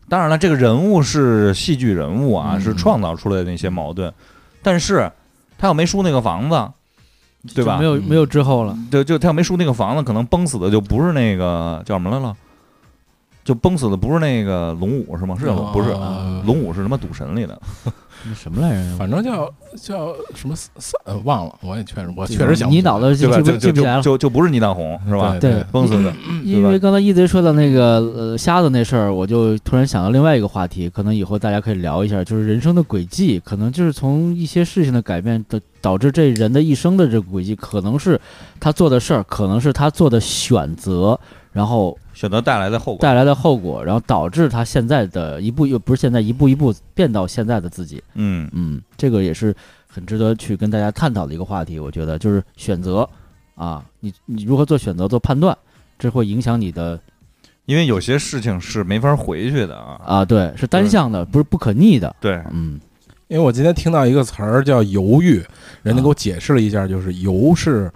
当然了，这个人物是戏剧人物啊，嗯是创造出来的那些矛盾，但是他要没输那个房子，对吧没？有嗯没有之后了。就就他要没输那个房子，可能崩死的就不是那个叫什么来了，就崩死的不是那个龙五是吗？是叫龙不是啊龙五是什么赌神里的，那什么来着？反正叫叫什么三呃忘了，我也确实我确实想不起来你脑子就就记不起来了。就就就不是倪大红是吧？对对崩死的，因为刚才一贼说到那个呃瞎子那事儿，我就突然想到另外一个话题，可能以后大家可以聊一下，就是人生的轨迹，可能就是从一些事情的改变的导致这人的一生的这个轨迹，可能是他做的事儿，可能是他做的选择，然后选择带来的后果。带来的后果，然后导致他现在的一步又不是现在一步一步变到现在的自己。嗯，嗯，这个也是很值得去跟大家探讨的一个话题。我觉得就是选择啊，你你如何做选择、做判断，这会影响你的因为有些事情是没法回去的啊。啊，对，是单向的，不是不可逆的。对，嗯因为我今天听到一个词儿叫犹豫，人家啊给我解释了一下，就是犹是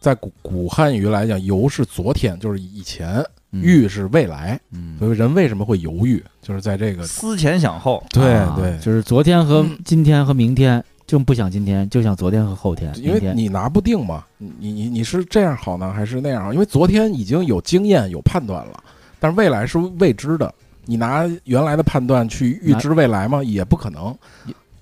在古古汉语来讲，犹是昨天，就是以前；嗯豫是未来。嗯，所以人为什么会犹豫，就是在这个思前想后，对啊对，就是昨天和今天和明天，就不想今天，就想昨天和后天。因为你拿不定嘛，你你你你是这样好呢，还是那样好？因为昨天已经有经验有判断了，但是未来是未知的，你拿原来的判断去预知未来吗？也不可能，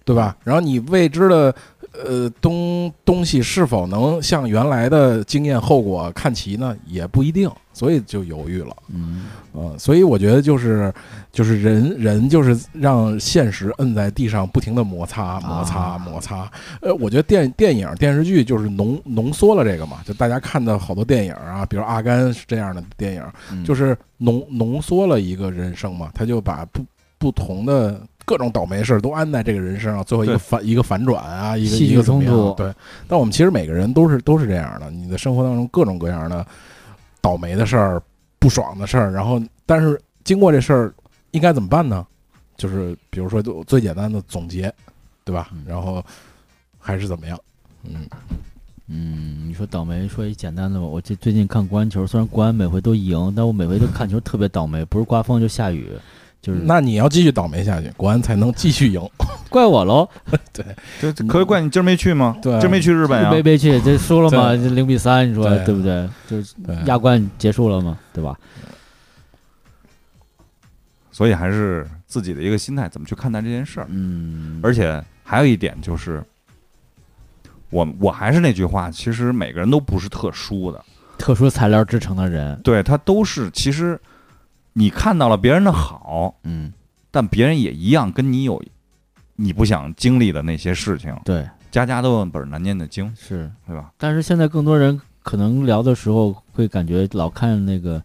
对吧？然后你未知的呃东东西是否能像原来的经验后果看齐呢？也不一定，所以就犹豫了。嗯嗯，所以我觉得就是就是人人就是让现实摁在地上不停的摩擦摩擦啊摩擦。呃，我觉得电电影电视剧就是浓浓缩了这个嘛，就大家看的好多电影啊，比如《阿甘》是这样的电影，嗯就是浓浓缩了一个人生嘛，他就把不不同的。各种倒霉事儿都安在这个人身上，最后一个反一个反转啊，一个一个冲突对，但我们其实每个人都是都是这样的，你的生活当中各种各样的倒霉的事儿、不爽的事儿，然后但是经过这事儿应该怎么办呢？就是比如说就最简单的总结，对吧嗯？然后还是怎么样？嗯，嗯，你说倒霉，说一简单的吧。我最最近看国安球，虽然国安每回都赢，但我每回都看球特别倒霉，不是刮风就下雨，就是那你要继续倒霉下去，国安才能继续赢。怪我喽。对这可以怪你今儿没去吗？对啊今儿没去日本呀没？没去，这输了嘛，这零比三，你说对对不对？就是对亚冠结束了嘛，对吧？所以还是自己的一个心态，怎么去看待这件事儿。嗯，而且还有一点就是，我我还是那句话，其实每个人都不是特殊的，特殊材料制成的人，对他都是其实你看到了别人的好，嗯，但别人也一样跟你有你不想经历的那些事情，对，家家都有本难念的经，是。对吧？但是现在更多人可能聊的时候会感觉老看那个，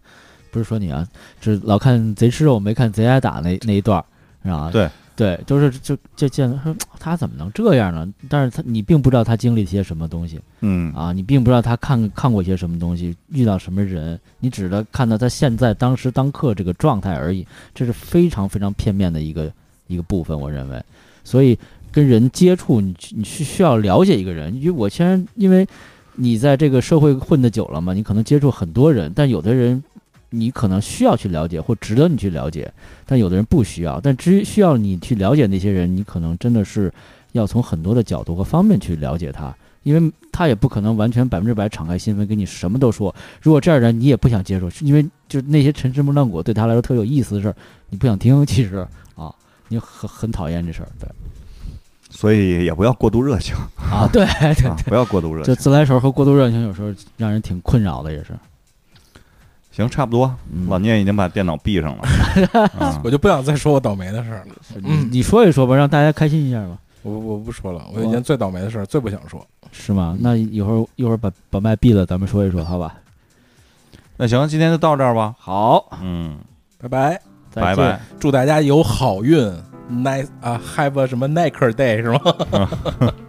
不是说你啊，就是老看贼吃肉没看贼挨打那那一段儿，是吧？对对，就是就就见说他怎么能这样呢？但是他你并不知道他经历些什么东西嗯啊，你并不知道他看看过些什么东西，遇到什么人，你只能看到他现在当时当刻这个状态而已，这是非常非常片面的一个一个部分，我认为。所以跟人接触，你去你需需要了解一个人，因为我先因为你在这个社会混得久了嘛，你可能接触很多人，但有的人你可能需要去了解或值得你去了解，但有的人不需要。但只需要你去了解那些人，你可能真的是要从很多的角度和方面去了解他，因为他也不可能完全百分之百敞开心扉跟你什么都说。如果这样的人你也不想接受，是因为就是那些陈芝麻烂谷对他来说特有意思的事儿，你不想听，其实啊，你很很讨厌这事儿，对所以也不要过度热情啊，对对啊，不要过度热情。就。自来熟和过度热情有时候让人挺困扰的，也是。行，差不多，嗯老聂已经把电脑闭上了。啊 我就不想再说我倒霉的事儿了，你你说一说吧，让大家开心一下吧，我我不说了，我以前最倒霉的事儿最不想说。是吗？那一会儿一会儿把把麦闭了，咱们说一说，好吧？那行，今天就到这儿吧。好，嗯，拜拜，再见拜拜。祝大家有好运，nice 啊，have a 什么耐克 day 是吗？